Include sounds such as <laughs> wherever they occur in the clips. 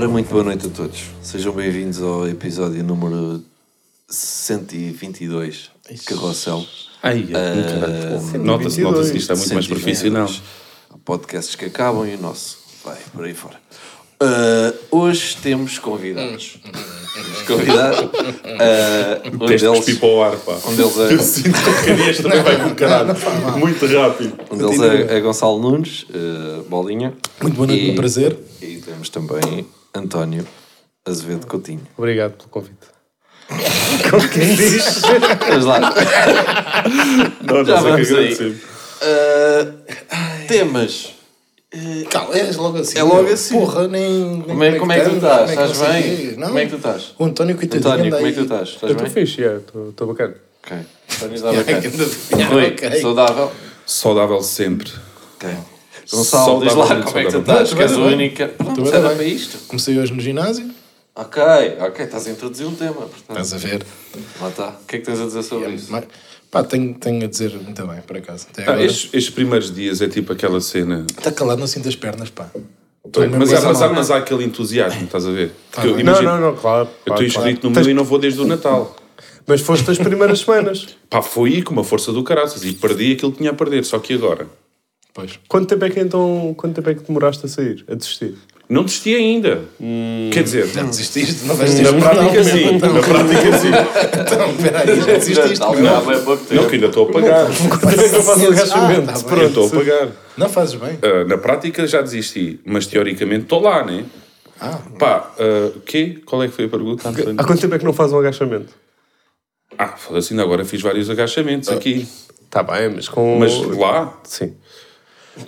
Ora, muito boa noite a todos. Sejam bem-vindos ao episódio número 122 Carrossel. Ai, Ah, nota-se, nota-se que isto é muito mais 122. profissional. Podcasts que acabam e o nosso vai por aí fora. Ah, hoje temos convidados. Temos convidados. Ah, um deles, ar, pá. um deles Eu é, sinto que o Carias também vai com caralho. Muito rápido. um deles é, é Gonçalo Nunes, ah, Bolinha. Muito boa noite, E- um prazer. E temos também António Azevedo Coutinho. Obrigado pelo convite. Como quem diz? Vamos lá. Não, Já nós é vamos aí. Ah, temas. Calma, é logo assim. É logo assim. Porra, nem. Como é, como é que tu estás? é Estás não sei bem? Não. Como é que tu estás? O António, coitadinho, António, como é que tu aí. estás? Eu Estás estou fixe, é, estou bacana. Ok. António está <laughs> bacana. Rui, <laughs> ok. saudável? Saudável sempre. Ok. Gonçalo, diz lá como é que tu saudável. estás, que és a única. Pronto, bem, era bem. para isto. Comecei hoje no ginásio. Ok, ok, estás a introduzir um tema, portanto. Estás a ver. Lá está. O que é que tens a dizer sobre isso? Mas, pá, tenho, tenho a dizer muito bem, por acaso. Até Ah, agora. estes, estes primeiros dias é tipo aquela cena. Está calado, não sinto as pernas, pá. Estou mesmo Mas, há, mas, há, mal. mas há aquele entusiasmo, estás a ver? Porque eu bem. Não, imagino- não, não, claro. Eu estou claro. inscrito no Tens- meu e não vou desde o Natal. Mas foste as primeiras semanas. Pá, foi aí com uma força do caraças e perdi aquilo que tinha a perder, só que agora. Pois. Quanto tempo é que então, quanto tempo é que demoraste a sair, a desistir? Não desisti ainda. Quer dizer, Já desististe? Não vais desistir? na prática sim. Então, Na prática sim. então, peraí, já desististe? Não, que ainda estou a pagar. Quanto é que eu faço o Ah, agachamento? tá estou a pagar. Não fazes bem. Ah, na prática já desisti, mas teoricamente estou lá, né? Ah, Pá, o quê? Qual é que foi a pergunta? Há quanto tempo é que não fazes um agachamento? Ah, foda-se, ainda agora fiz vários agachamentos aqui. Está bem, mas com... Mas lá, Sim.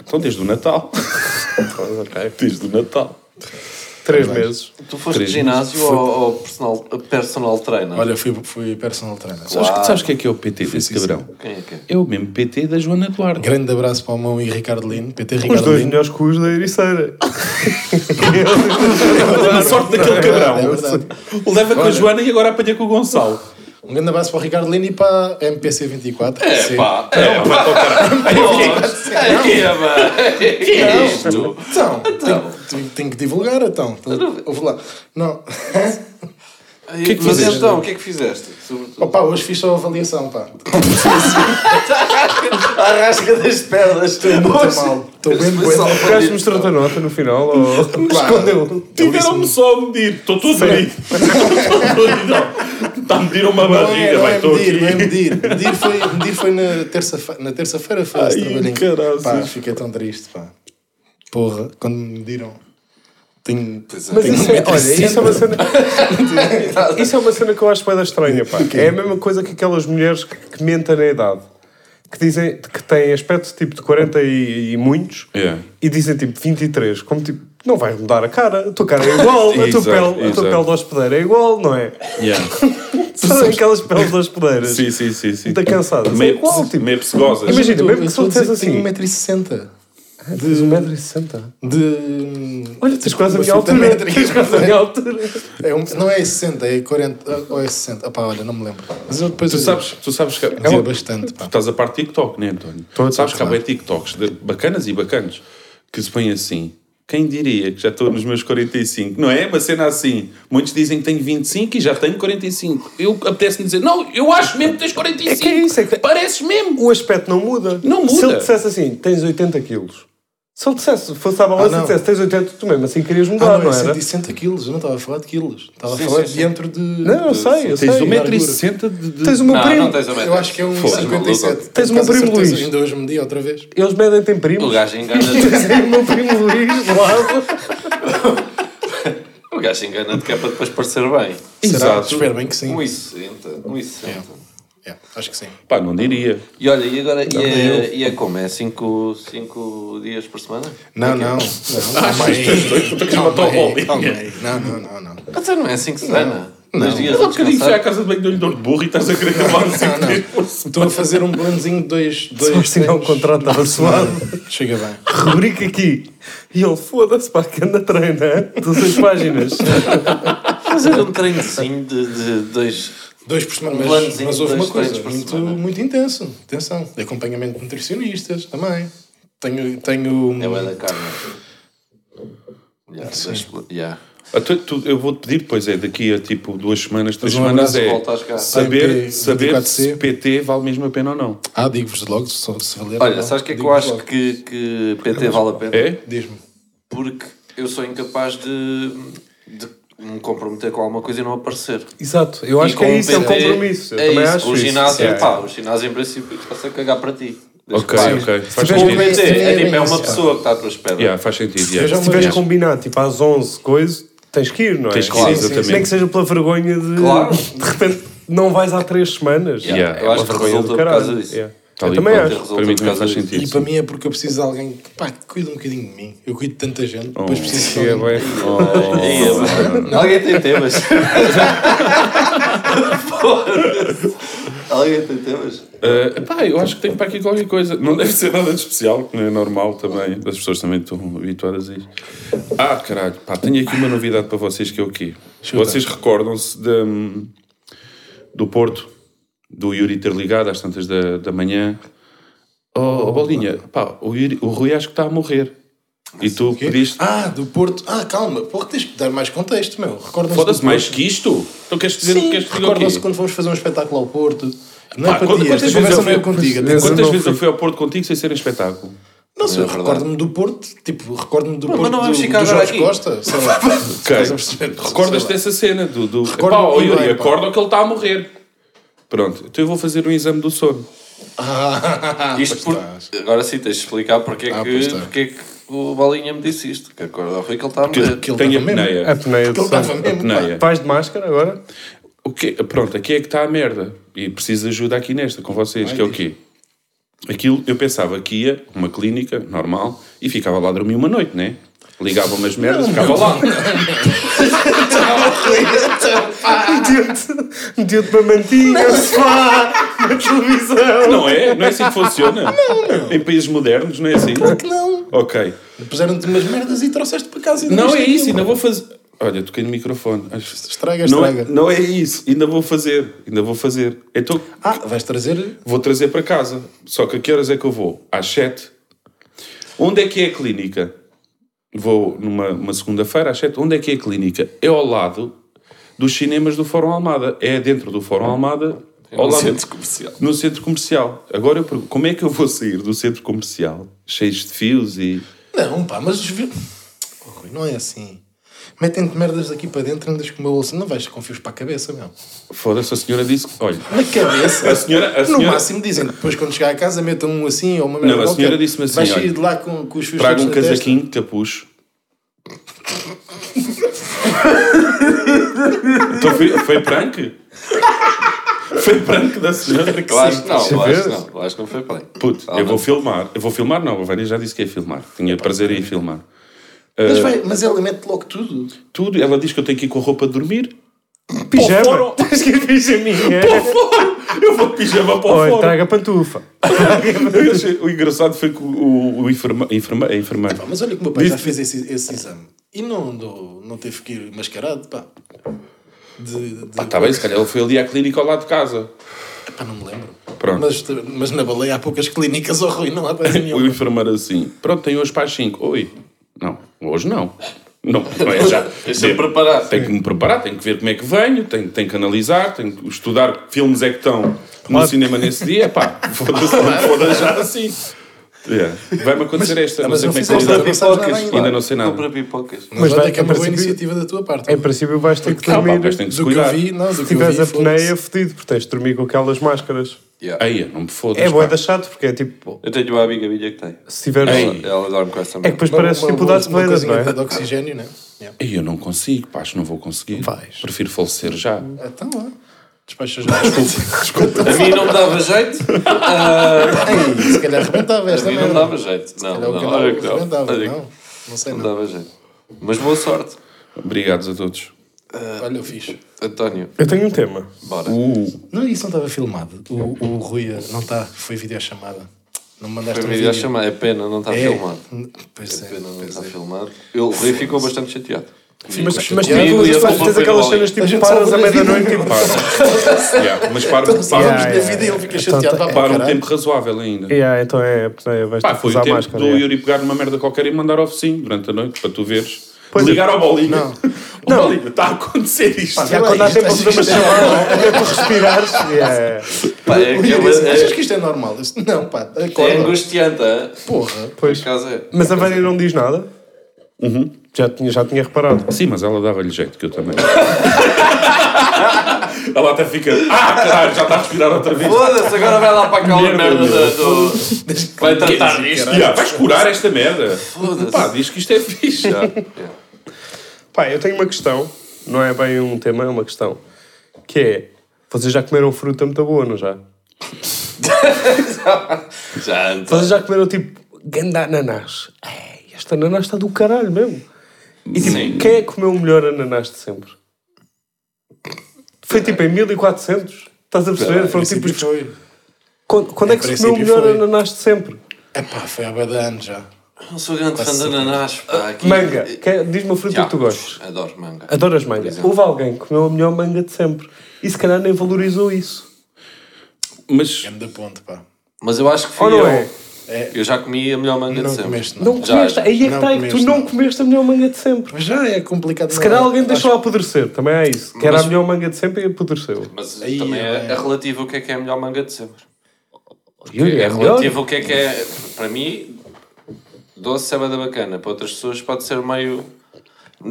Então desde o Natal. <laughs> Desde o Natal. Três meses. Tu foste de Três ginásio ou, ou personal, personal trainer? olha, fui, fui personal trainer. Sabes, sabes o que é que é o PT desse cabrão? Quem é que é? É o mesmo PT da Joana Duarte. Grande abraço para o Mão e Ricardo Lino, PT Os Ricardo dois Lino. melhores cus da Ericeira. <laughs> A sorte daquele cabrão. É verdade. Leva com a Joana e agora apanha com o Gonçalo. Um grande abraço para o Ricardo Lino e para a MPC 24. É Sim. pá, É, vai para o caralho. é mano. Que é isto? Então, tenho, tenho- tenho que divulgar, então. Ouve lá. Não. O que é que Mas fizeste? então, o que é que fizeste? Sobretudo. Opa, hoje fiz só a avaliação, pá. <laughs> Arrasca das pernas. Estou muito mal. Estou bem bueno. O gajo mostrou-te a nota no final ou escondeu? Tiveram-me só a medir. Estou todo dorido. <laughs> <laughs> Está a medir uma Não é, barriga. não vai, é medir, não é medir. Medir foi, medir foi na terça-feira. Na terça-feira foi esse Ai, trabalhinho. caraças. Pá, fiquei tão triste, pá. Porra, quando me mediram. Tenho. É. Mas tenho isso é, olha, 1,60m. isso é uma cena. <laughs> isso é uma cena que eu acho bem estranha, pá. É a mesma coisa que aquelas mulheres que, mentem na idade. Que dizem que têm aspecto tipo de 40 e, e muitos É. e dizem tipo 23, como tipo, não vais mudar a cara, a tua cara é igual, a tua, Exato, pele, a tua pele do hospedeiro é igual, não é? Yeah. <laughs> São aquelas peles das hospedeiras. Sim, sim, sim. sim. Cansadas. Meio, É igual, tipo. meio psegosas. Imagina, Eu mesmo que tu dizer dissesse que assim. Tenho 1,60m. Tens 1,60m. De. Olha, tens quase a minha Uma altura. Tens quase a minha altura. É um- não é 60, é 40. Ou é 60. Opá, olha, não me lembro. Mas eu depois. Tu sabes, tu sabes que. Dizia bastante, pá. Tu estás a parte TikTok, né, António? Estou, sabes que há bem TikToks de- bacanas e bacanas que se põem assim. Quem diria que já estou nos meus 45? Não é? Uma cena assim. Muitos dizem que tenho 25 e já tenho 45. Eu apetece-me dizer, não, eu acho mesmo que tens 45. É que é isso, é que- Pareces mesmo. O aspecto não muda. Não Se ele muda. dissesse assim, tens 80 quilos. Se ele dissesse, fosse à balança Ah, e dissesse, tens 80, tu mesmo assim querias Ah, mudar, não, não, é era? 160 quilos. Eu não estava a falar de quilos. Estava Sim, a falar sim, dentro de. Não, eu sei, eu sei. Tens largura. 1,60m de, de... Tens o meu Não, primo. não tens a Eu acho que é um Foda-se, 57. maluco. Tens o meu primo certeza, Luís. Ainda hoje medi outra vez. Eles medem tem primos. O gajo engana-te. <laughs> Tens aí o meu primo Luís lado. <laughs> O gajo engana-te que é para depois parecer bem. Exato. Espero bem que sim. 1,60. 1,60. É, acho que sim. Pá, não diria. E olha, e agora, e Não, é, e é como? É 5 dias por semana? Não, não. não. Calma aí. Calma Calma aí. aí. Calma aí. Não, não, não, não. Mas não é assim que se treina. Dois dias Há a um bocadinho foi à descansar. casa de banho de olho de burro e estás a querer acabar 5 Não, não. Estou a fazer um planozinho de dois. Dois assinar um treinos contrato suado. Chega bem. Rubrica aqui. E ele, foda-se, pá, que anda treino, é? 16 páginas. Fazer um treinozinho de, de dois. Dois por semana, Um mas, mas houve uma coisa muito, semana. muito intenso. Atenção, de acompanhamento de nutricionistas também. Tenho. tenho É o da carne. Yeah, Sim. yeah. Ah, tu- tu- eu vou-te pedir depois, é daqui a tipo duas semanas, três semanas, é saber, saber 24C. se PT vale mesmo a pena ou não. Ah, digo-vos logo, só se valer. Olha, não, sabes o que é que eu acho logo. que, que PT vale a pena? É? Diz-me. Porque eu sou incapaz de, de me comprometer com alguma coisa e não aparecer. Exato. Eu acho E que é isso, é um compromisso. Eu é também isso. acho o isso. ginásio, É. pá, o ginásio em princípio está-se a cagar para ti. Ok, pagues. ok. Faz O sentido. PT é, tipo, é uma isso. pessoa que está à tua espera. Yeah, faz sentido. yeah. Se tiveres Mas- combinado tipo às 11 coisas, tens que ir, não é? Tens que ir, Claro. exatamente. Nem que seja pela vergonha de Claro. <laughs> de repente não vais há 3 semanas. Yeah. Eu acho uma que vergonha resulta do por causa caralho. disso. Yeah. Tal Eu e também acho. Para mim também faz sentido. E sim. para mim é porque eu preciso de alguém que, pá, que cuide um bocadinho de mim. Eu cuido de tanta gente, depois Oh. preciso de é alguém. Aí, mano. Alguém tem temas. <laughs> Alguém tem temas. Uh, pá, eu acho que tenho para aqui qualquer coisa. Não deve ser nada de especial, que não é normal também. As pessoas também estão habituadas a isso. Ah, caralho, pá, tenho aqui uma novidade para vocês que é o quê? Vocês recordam-se de, do Porto, do Yuri ter ligado às tantas da, da manhã. Oh, oh, Bolinha, pá, o, Yuri, o Rui acho que está a morrer. E tu Quê? pediste. Ah, do Porto. Ah, calma, porra, tens que dar mais contexto, meu. Recordam-se Foda-se do mais que isto? Então queres dizer Sim, queres que o recordam-se quê? quando fomos fazer um espetáculo ao Porto. Não Pá, é para quando- ti, quantas vezes eu não é fui- contigo. Quantas não vezes eu fui. fui ao Porto contigo sem ser em espetáculo? Não sei, É recordo-me do Porto, tipo, recordo-me do Mas Porto não do, vamos do ficar agora Jorge aqui. Costa, sei lá. Ok. Estás a perceber? Recordas-te Sei lá. dessa cena do. do Recordo-me pá, Yuri, acorda que ele está a morrer. Pronto, então eu vou fazer um exame do sono. Ah, Isto por... Agora sim, tens de explicar porque é Ah, que, porque é que o Bolinha me disse isto. Que acorda ao que ele está a Que, morrer. que ele tem a estava mesmo. pneia. A peneia de estava. Apneia. Vais de máscara agora? O quê? Pronto, aqui é que está a merda. E preciso de ajuda aqui nesta, com vocês, Ai, que é o quê? Aquilo, eu pensava que ia, uma clínica, normal, e ficava lá a dormir uma noite, né? Ligava umas merdas, ficava lá. <laughs> Metia-te metia-te uma mantinha, sofá, na televisão. Não é? Não é assim que funciona? Em países modernos, não é assim? Que não. Ok. Puseram-te umas merdas e trouxeste para casa. Não é isso, ainda vou fazer. Olha, toquei no microfone. Acho- Estraga, Não é, estraga. não é isso, ainda vou fazer, ainda vou fazer. Então Ah, vais trazer. vou trazer para casa. Só que a que horas é que eu vou? Às 7. Onde é que é a clínica? Vou numa uma segunda-feira às 7. Onde é que é a clínica? É ao lado dos cinemas do Fórum Almada. É dentro do Fórum Almada, ao no lado centro comercial. no centro comercial. Agora eu pergunto, como é que eu vou sair do centro comercial cheios de fios e. Não, pá, mas. Oh, Rui, não é assim. Metem-te merdas aqui para dentro e andas com o meu bolso. Não vais com fios para a cabeça, meu. Foda-se, a senhora disse que. Olha, Na cabeça. A senhora- a No senhora- máximo dizem depois quando chegar a casa metam um assim ou uma merda. Não, a senhora disse-me assim, Vais sair olha, de lá com, com os fios traga um testa. casaquinho de capucho. <laughs> então foi, foi prank? Foi prank da senhora sim. que não, acho que não. Eu acho que não foi bem. Puto, eu vou filmar. Eu vou filmar, não. A Vânia já disse que ia filmar. Tinha prazer em filmar. Mas, Ah. vai, mas ela mete logo tudo. Tudo. Ela diz que eu tenho que ir com a roupa de dormir. Pijama. <laughs> Tens que ir pijaminha. <laughs> Eu vou de pijama para o fórum. traga pantufa. <laughs> O engraçado foi que o, o, o enferma, enferma, a enfermeira. Pá, mas olha que o meu pai Disse- já fez esse, esse exame. E não, não, não teve que ir mascarado, pá. De, de, Pá, tá bem, se calhar ele foi ali à clínica ao lado de casa. Pá, não me lembro. Pronto. Mas, mas na baleia há poucas clínicas ao Rui, não há coisa <laughs> O enfermeiro assim, pronto, tem hoje para as 5. Oi. Não, hoje não. Não, <laughs> não é já. Deixa-me preparar. Tenho que me preparar, tenho que ver como é que venho, tenho, tenho que analisar, tenho que estudar que filmes é que estão no cinema nesse dia. Pá, <laughs> foda-se, foda já assim. Yeah. Vai-me acontecer esta, Ah, não mas sei não como é que fizeste não Pipocas. ainda. Não sei nada. Compra pipocas. Mas, Mas vai- que é uma boa iniciativa da tua parte. Em princípio vais ter que Calma, dormir. mas do que eu vi, não, do Se tiveres a foda-se. peneia, fedido, porque tens de dormir com aquelas máscaras. Yeah. Aí, não me fodas. É boa da chato, porque é tipo. Eu tenho uma amiga minha que tem. Se tiveres. Ei. Ela dorme com essa É que depois uma- tipo o Darth Vader, não é? de oxigênio, né? Yeah. Ei, eu não consigo, pá, acho que não vou conseguir. Vais. Prefiro falecer já. Então, lá. Despacha já. Desculpa. A mim não me dava jeito. Ah, Ei, se calhar arrebentava a esta mim não me dava jeito. Se Não, não, canal olha que não. não. Não sei, Não não. dava jeito. Mas boa sorte. Obrigados a todos. Olha, eu fiz. António, Eu tenho um tema. bora. Uh, Não, isso não estava filmado. O, o Rui eh, não está, foi videochamada. Não me mandaste Foi um a chamar. É pena, não está É. filmado. Pois É é, pena, não está é. filmado. Eu, o Rui ficou bastante chateado. Mas, mas chateado. tipo, Comigo e a faz- culpa tens foi aquelas cenas A tipo gente paras à meia-noite tipo. para. <laughs> <laughs> Yeah, mas para, Então, para, Falamos Yeah, da yeah. vida e ele fica Então, chateado. tá- Vá para para um tempo razoável ainda. Yeah, então é, é, vais Pá, foi o tempo máscara. do yeah. Yuri pegar numa merda qualquer e mandar ao focinho durante a noite, para tu veres. de ligar ao bolinho. Não. <laughs> Não. bolinho, está a acontecer isto. Já quando há tempo a isto- fazer uma é- chamada, até para respirares. é. Pá, é, O Yuri aquela- disse, Achas é, que isto é normal? Não, pá, é angustiante, é? Porra. Pois. É. Mas a Vânia não diz nada? Já, tinha, já tinha reparado. Sim, mas ela dava-lhe jeito, que eu também. <laughs> ela até fica. Ah, caralho, já está a respirar outra vez. Foda-se, agora vai lá para aquela Merda, da- do. Vai tratar disto. Ya, vais curar esta merda. Foda-se. Pá, diz que isto é fixe. <laughs> Pá, eu tenho uma questão, não é bem um tema, é uma questão. Que é, vocês já comeram fruta muito boa, não já? <laughs> Já, então. Vocês já comeram tipo ganda ananás? Ei, este ananás está do caralho mesmo. E tipo, Sim. quem é que comeu o melhor ananás de sempre? Foi tipo em 1400? Estás a perceber? Foram tipo foi. quando, quando é que se comeu o melhor foi. ananás de sempre? Epá, foi há de anos já. Não sou grande fã de ananás. Pá, aqui- Manga. É- Diz-me uma fruta Já, que tu gostes. Adoro manga. Adoras manga. Houve alguém que comeu a melhor manga de sempre. E se calhar nem valorizou isso. Mas É da ponte, pá. Mas eu acho que fui Ou não eu. é? Eu já comi a melhor manga de Não sempre. comeste, não. Não Já, comeste. já. Aí é que Não está, é que tu não não. comeste a melhor manga de sempre. Mas já é complicado. Se calhar alguém deixou a apodrecer, também é isso. Que era Mas- a melhor manga de sempre e apodreceu. Mas Aí, também é, é. é relativo o que é que é a melhor manga de sempre. Yuri, É é melhor. relativo o que é que é. Para mim, doce é da bacana. Para outras pessoas pode ser meio.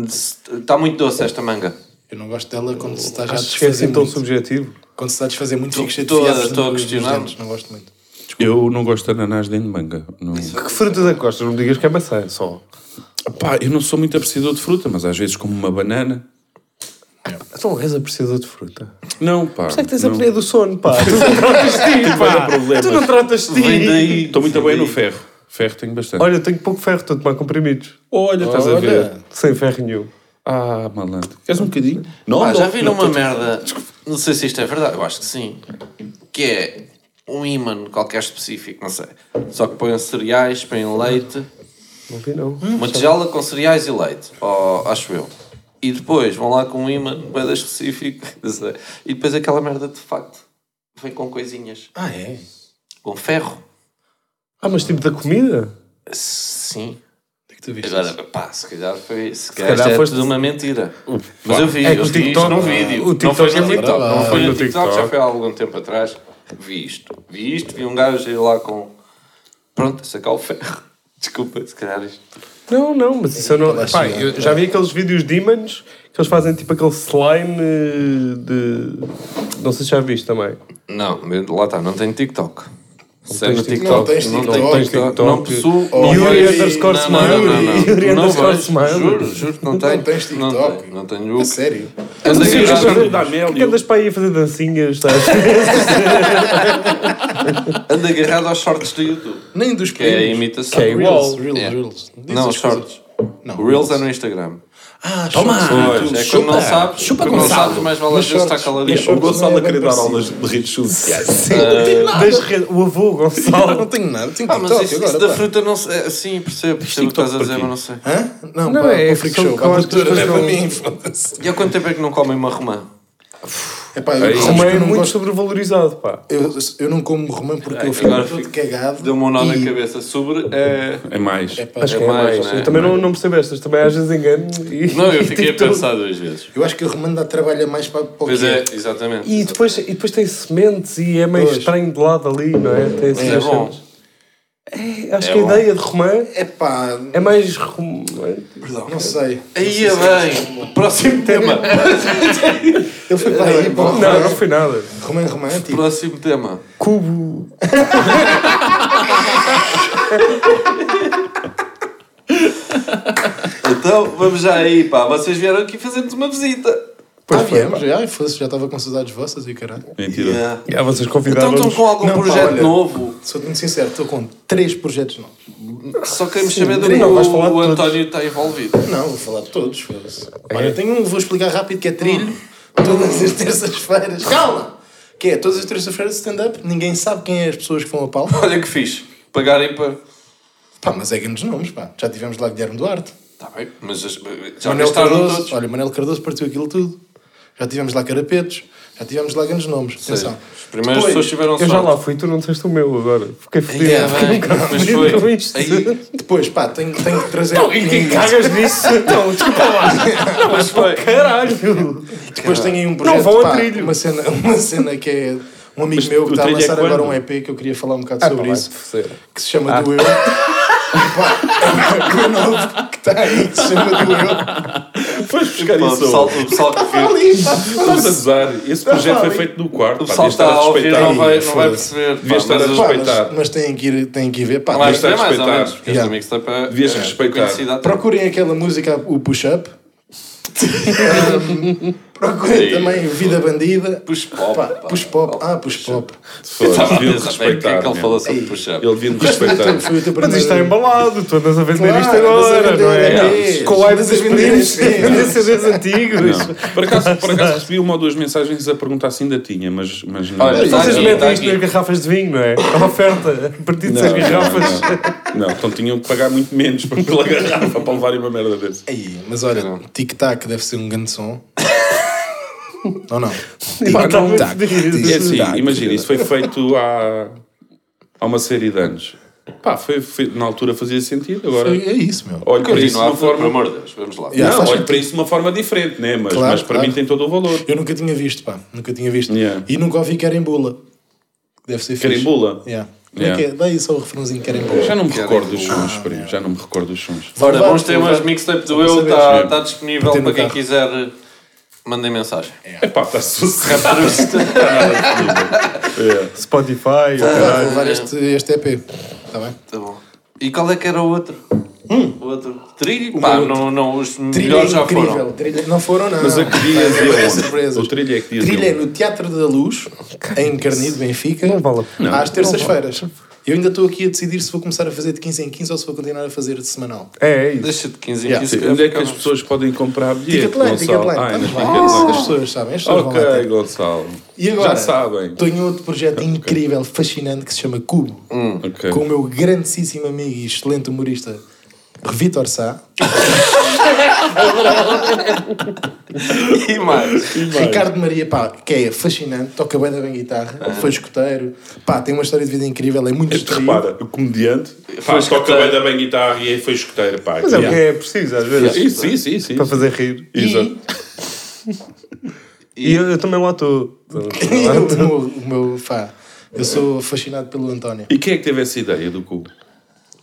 Está muito doce esta manga. Eu não gosto dela quando se está já a Acho que é desfazer assim tão subjetivo. Quando se está a desfazer muito, fico cheio de Estou a- questionar. Não gosto muito. Eu não gosto de ananás nem de manga. Não... Que frutas é que gostas? Não me digas que é maçã, só. Pá, eu não sou muito apreciador de fruta, mas às vezes como uma banana. Então és apreciador de fruta. Não, pá. Por isso é que tens não. a apneia do sono, pá. Tu não tratas de ti, pá. problemas. Tu não tratas de ti. Estou muito Vem bem no ferro. Ferro tenho bastante. Olha, tenho pouco ferro, estou a tomar comprimidos. Olha, estás a ver. Sem ferro nenhum. Ah, malandro. Queres um bocadinho? Não, Pá, não, já viram não, uma tô- merda, não sei se isto é verdade, eu acho que sim, que é um imã qualquer específico, não sei. Só que põem cereais, põem leite, Não vi, não. uma tigela com cereais e leite, ó, acho eu. E depois vão lá com um imã bem específico, <laughs> não sei. e depois aquela merda de facto vem com coisinhas, Ah, é? com ferro. Ah, mas tipo da comida? Sim. O que é que tu viste? Agora, pá, se calhar foi. Se calhar, calhar isto é foste- tudo uma mentira. Mas eu vi, É que eu o vi TikTok- isto num vídeo. o não TikTok foi é no muito TikTok, não bom. foi no TikTok, já foi há algum tempo atrás. Vi isto, vi isto, vi um gajo ir lá com. Pronto, sacar o ferro. <laughs> Desculpa, se calhar isto. Não, não, mas isso eu não. Pá, eu já vi aqueles vídeos demons que eles fazem tipo aquele slime eh, de. Não sei se já viste também. Não, lá está, não tenho TikTok. Se é no tens TikTok, Não tens não TikTok. tenho Tens TikTok, não possuo. Oh, não Yuri underscore não, não, não, não, não. Yuri Não underscore smile. Juro, juro que não tenho. tens Não TikTok? tenho, não tenho. A sério? Que andas para aí a fazer dancinhas, estás? <laughs> ando agarrado aos shorts do YouTube. Nem dos Que é a imitação. Que é. Reels, Reels, É. Não, shorts. Não, Reels é no Instagram. Ah, Toma! Pois, é quando não sabes, Chupa quando não Gonçalo. sabes, mais vale às vezes estar caladinho. O Gonçalo não a querer dar aulas de redes sociais. Sim, não tenho nada. O avô Não, Gonçalo. tenho nada. Tenho Ah, mas TikTok isso, agora. isso da fruta não sei. é, Sim, percebo, percebo o que estás a dizer, mas não sei. Hã? Não, Não, pá, é o Freak Show. A abertura não é para mim, foda-se. E há quanto tempo é que não comem uma romã? Epá, eu, é eu não muito gosto- sobrevalorizado, pá. Eu, eu não como romã porque Ai, eu fico agora todo fico- cagado. Deu-me um nó na e- cabeça. Sobre é. É mais. Epá, Acho que é mais, mais. né? Eu também não, não percebo estas. Também às vezes engano. E, <laughs> Não, eu <laughs> fiquei a tipo pensar duas vezes. Eu acho que a romã dá trabalho a mais para, para o Pois é, exatamente. E depois, e depois tem sementes e é meio Pois. estranho de lado ali, não é? Tem assim É as bom. É, acho É que a bom. ideia de romã Epá, é mais romântica. não sei. Aí é bem. Próximo tema. <laughs> Ele foi para aí, pá. Não, não foi nada. Romã romântico. Próximo tema. Cubo. <laughs> Então, vamos já aí, pá. Vocês vieram aqui fazer-nos uma visita. Ah, viemos, já, fosse, já estava com saudades vossas e caralho. Mentira. Yeah. Já vocês Então convidaram estão com algum Não, pá, projeto olha. novo? Sou muito sincero, estou com três projetos novos. Só queremos saber do que não, falar o todos. António está envolvido. Não, vou falar de todos. foda-se. Olha, tenho um, vou explicar rápido, que é trilho, todas as terças-feiras. Calma! Que é, todas as terças-feiras stand-up, ninguém sabe quem é as pessoas que vão a pau. Olha que fixe. Pagarem para. Pá, mas é grandes nomes, pá. Já tivemos lá Guilherme Duarte. Está bem, mas as- já Manel gastaram Cardoso, todos. olha, Manel Cardoso partiu aquilo tudo. já tivemos lá Carapetos, já tivemos lá grandes nomes. Atenção. As primeiras pessoas tiveram Eu já sorte. lá fui, tu não disseste o meu agora. Fiquei fodido. Yeah, Fiquei um bem, bocado mas fodido foi. com isto. Aí, Depois, pá, tenho, tenho que trazer. Não, e quem cagas nisso? <laughs> Não, desculpa lá. Não, mas foi. Caralho. Depois tenho aí um projeto, Não vão a pá, trilho. uma cena, uma cena que é um amigo Mas meu que está a é lançar agora quando? um EP que eu queria falar um bocado Ah, sobre pá, isso, que se chama Do Eu. <laughs> Pá, é o meu novo que está aí, que se chama Do Eu. <laughs> Vais buscar isso o pessoal que vê, Ali, pá, Estás a gozar. Esse projeto foi feito no quarto. o pessoal está estar a ouvir não vai, não vai perceber. Devias estar a mas respeitar. mas, mas têm que ir, têm que ir ver. Pá, Não vai Devias mais ou respeitar. menos, porque Yeah. esta mixtape é Devias respeitar. conhecida até. Procurem aquela música, o Push Up. <laughs> <laughs> Um, procurem Sim. também Vida Bandida. Push pop. Pá, pá. push Pop. Ah, Push Pop. Estava a pensar bem que é respeitar. que ele falou sobre push-up. Ele devia me respeitar. Mas isto está embalado, tu andas a vender Claro, isto a agora, não é? Com andas a vender <laughs> CDs antigos. Por acaso, por acaso recebi uma ou duas mensagens a perguntar se ainda tinha, mas, mas não. Olha, Vocês aqui, metem está isto nas garrafas de vinho, não é? É uma oferta. A partir garrafas. Não, então tinham que pagar muito menos <laughs> pela garrafa para levarem uma merda desse. Ei, mas olha, Tic Tac deve ser um grande som. Ou não? Pá, não. E é assim, imagina, isso foi feito há, há uma série de anos. Pá, foi, foi- na altura fazia sentido, agora Foi- É isso, meu. olho para isso de uma forma. amor de Deus, vamos lá. Yeah. Não, faz olho para isso de uma forma diferente, né? mas, Claro, mas para claro. mim tem todo o valor. Eu nunca tinha visto, pá. Nunca tinha visto. Yeah. E nunca ouvi Querembula. Deve ser fixe. Querembula? Yeah. Como é Yeah. que é? Dá aí só o refrãozinho Querembula. Já não me Querem recordo dos sons, primo, já não me recordo dos sons. Ora, vamos ter umas mixtape do Só para Eu, está tá disponível no para quem carro. quiser. Mandem mensagem. É pá, está sossegado. Está nada definido. Spotify, Ah, vou levar este, este EP. Está bem? Tá bom. E qual é que era o outro? O outro. Trilho? O Pá, outro. não, não, os Trilha é melhores já incrível. foram. Trilha... Não foram, não. Mas a que aonde? surpresas. O trilha é que dias e Trilha é no Teatro da Luz, em Carnido, Benfica, às terças-feiras. Eu ainda estou aqui a decidir se vou começar a fazer de 15 em 15 ou se vou continuar a fazer de semanal. É, é isso. Deixa de 15 em Yeah. 15. Sim, Onde é que as pessoas podem comprar bilhete, Ticketline? Ticketline. Ah, nas As pessoas sabem, as pessoas vão lá Ok. Gonçalo. E agora, Já sabem. tenho outro projeto incrível, fascinante, que se chama Cubo, Ok. com o meu grandíssimo amigo e excelente humorista, Vitor Sá, E mais. Ricardo Maria, pá, que é fascinante, toca bem da bem guitarra, foi escoteiro, pá, tem uma história de vida incrível, é muito distraído. repara, o comediante Foi pá, toca bem da bem guitarra e aí foi escuteiro. Pá, Mas é o que é preciso, às vezes. Sim, sim, sim, sim. Para fazer rir. Exato. E eu, eu também lá estou. <laughs> E o meu, o meu, pá, eu sou fascinado pelo António. E quem é que teve essa ideia do cubo?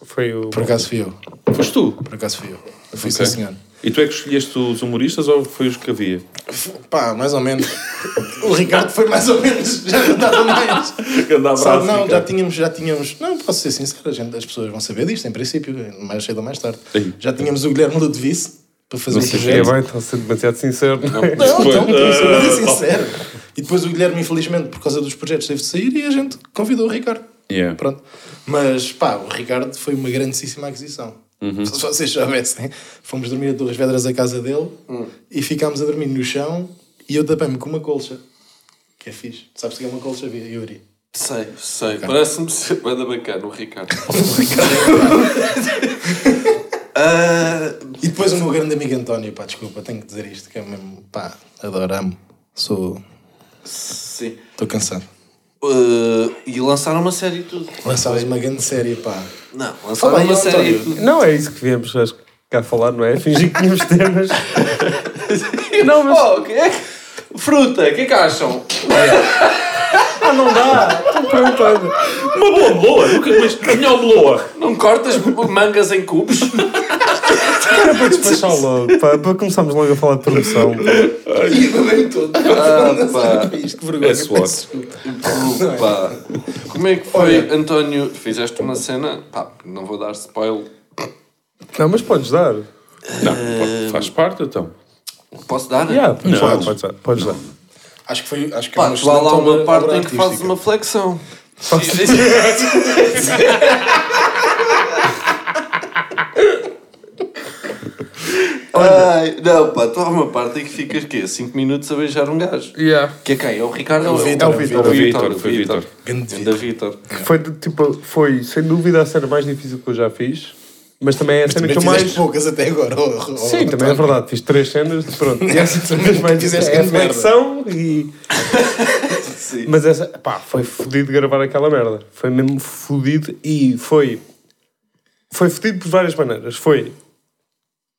Foi o. Por acaso fui eu. Foste tu? Por acaso fui eu. Eu fui Ok. sim, senhor. E tu é que escolheste os humoristas ou foi os que havia? Pá, mais ou menos. o Ricardo foi mais ou menos. Já não dava mais. <laughs> Abraço, Sabe, não, já tínhamos, já tínhamos. Não, posso ser sincero, a gente, as pessoas vão saber disto, em princípio, mais cedo ou mais tarde. Ei. Já tínhamos o Guilherme Ludovice para fazer Não o É projeto. bem, está a ser demasiado sincero. Não, Foi, então, estou a ser ah, sincero. E depois o Guilherme, infelizmente, por causa dos projetos, teve de sair e a gente convidou o Ricardo. Yeah. Pronto. Mas, pá, o Ricardo foi uma grandíssima aquisição. Uhum. Se vocês soubessem, fomos dormir a duas vedras à casa dele e ficámos a dormir no chão e eu tapei-me com uma colcha. Que é fixe. Sabes o que é uma colcha, Yuri? Sei, sei. Parece-me ser bem bacana o Ricardo. <laughs> <laughs> Ah, E depois o meu grande amigo António, pá, desculpa, tenho que dizer isto, que é mesmo, pá, adoro, amo. Sou. sim. Estou cansado. Ah, e lançaram uma série e tudo. Lançámos uma grande série, pá. Não, lançaram uma série e tudo. Não é isso que viemos acho, cá falar, não é? Fingir que tínhamos temas. <laughs> não, mas. Oh, que é que- Fruta, o que é que acham? Ah, não dá! Estou perguntando. Uma boa meloa! Nunca comeste melhor meloa! Não cortas mangas em cubos? Era para despachar logo, pá, para começarmos logo a falar de promoção. pá. E babei todo. Ah, pá. Isto, que vergonha. É desculpa. Pá. Como é que foi, António? Fizeste uma cena, pá, não vou dar spoiler. Não, mas podes dar. Não, faz parte então. Posso dar? Yeah, podes, Não. dar, podes dar. Podes dar. Acho que foi. Acho que Pá, é uma tu há lá uma parte em que fazes uma flexão. <laughs> Ai, não, pá, tu há uma parte em que ficas quê? 5 minutos a beijar um gajo. Yeah. Que é quem? É o Ricardo? É o ou Vítor, É o é. Vítor. o Vítor, Foi o Vítor. Foi, tipo, foi sem dúvida a cena mais difícil que eu já fiz. Mas também é a cena que eu fizeste mais. poucas até agora. oh, oh, Sim, oh, também é verdade. Fiz três cenas, pronto. <laughs> E essa também mais Fizeste é grande merda. flexão e. <laughs> Mas essa, pá, foi fodido gravar aquela merda. Foi mesmo fodido e foi. Foi fodido por várias maneiras. Foi.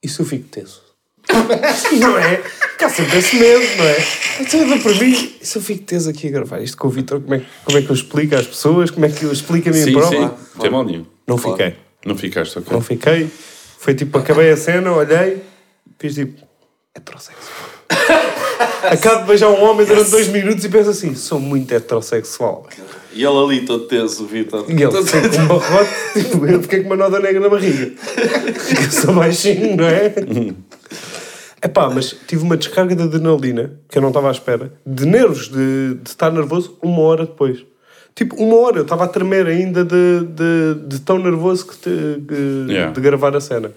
Isso eu fico teso. <laughs> não é? Há sempre esse medo, não é? Então, olha para mim, isso eu fico teso aqui a gravar isto com o Vitor. Como é, como é que eu explico às pessoas? Como é que eu explico a mim Sim, próprio? sim. Não tem mal nenhum. Não Claro. fiquei. Não ficaste, ok. Não fiquei. Foi tipo, acabei a cena, olhei, fiz tipo, heterossexual. <laughs> Acabo de beijar um homem durante dois minutos e penso assim, sou muito heterossexual. E ele ali todo teso, Vitor. E ele com um barrote, tipo, eu fiquei com uma noda negra na barriga. Eu sou baixinho, não é? Epá, mas tive uma descarga de adrenalina, que eu não estava à espera, de nervos, de, de estar nervoso, uma hora depois. Tipo, uma hora, eu estava a tremer ainda de, de, de tão nervoso que, te- que- Yeah. de gravar a cena.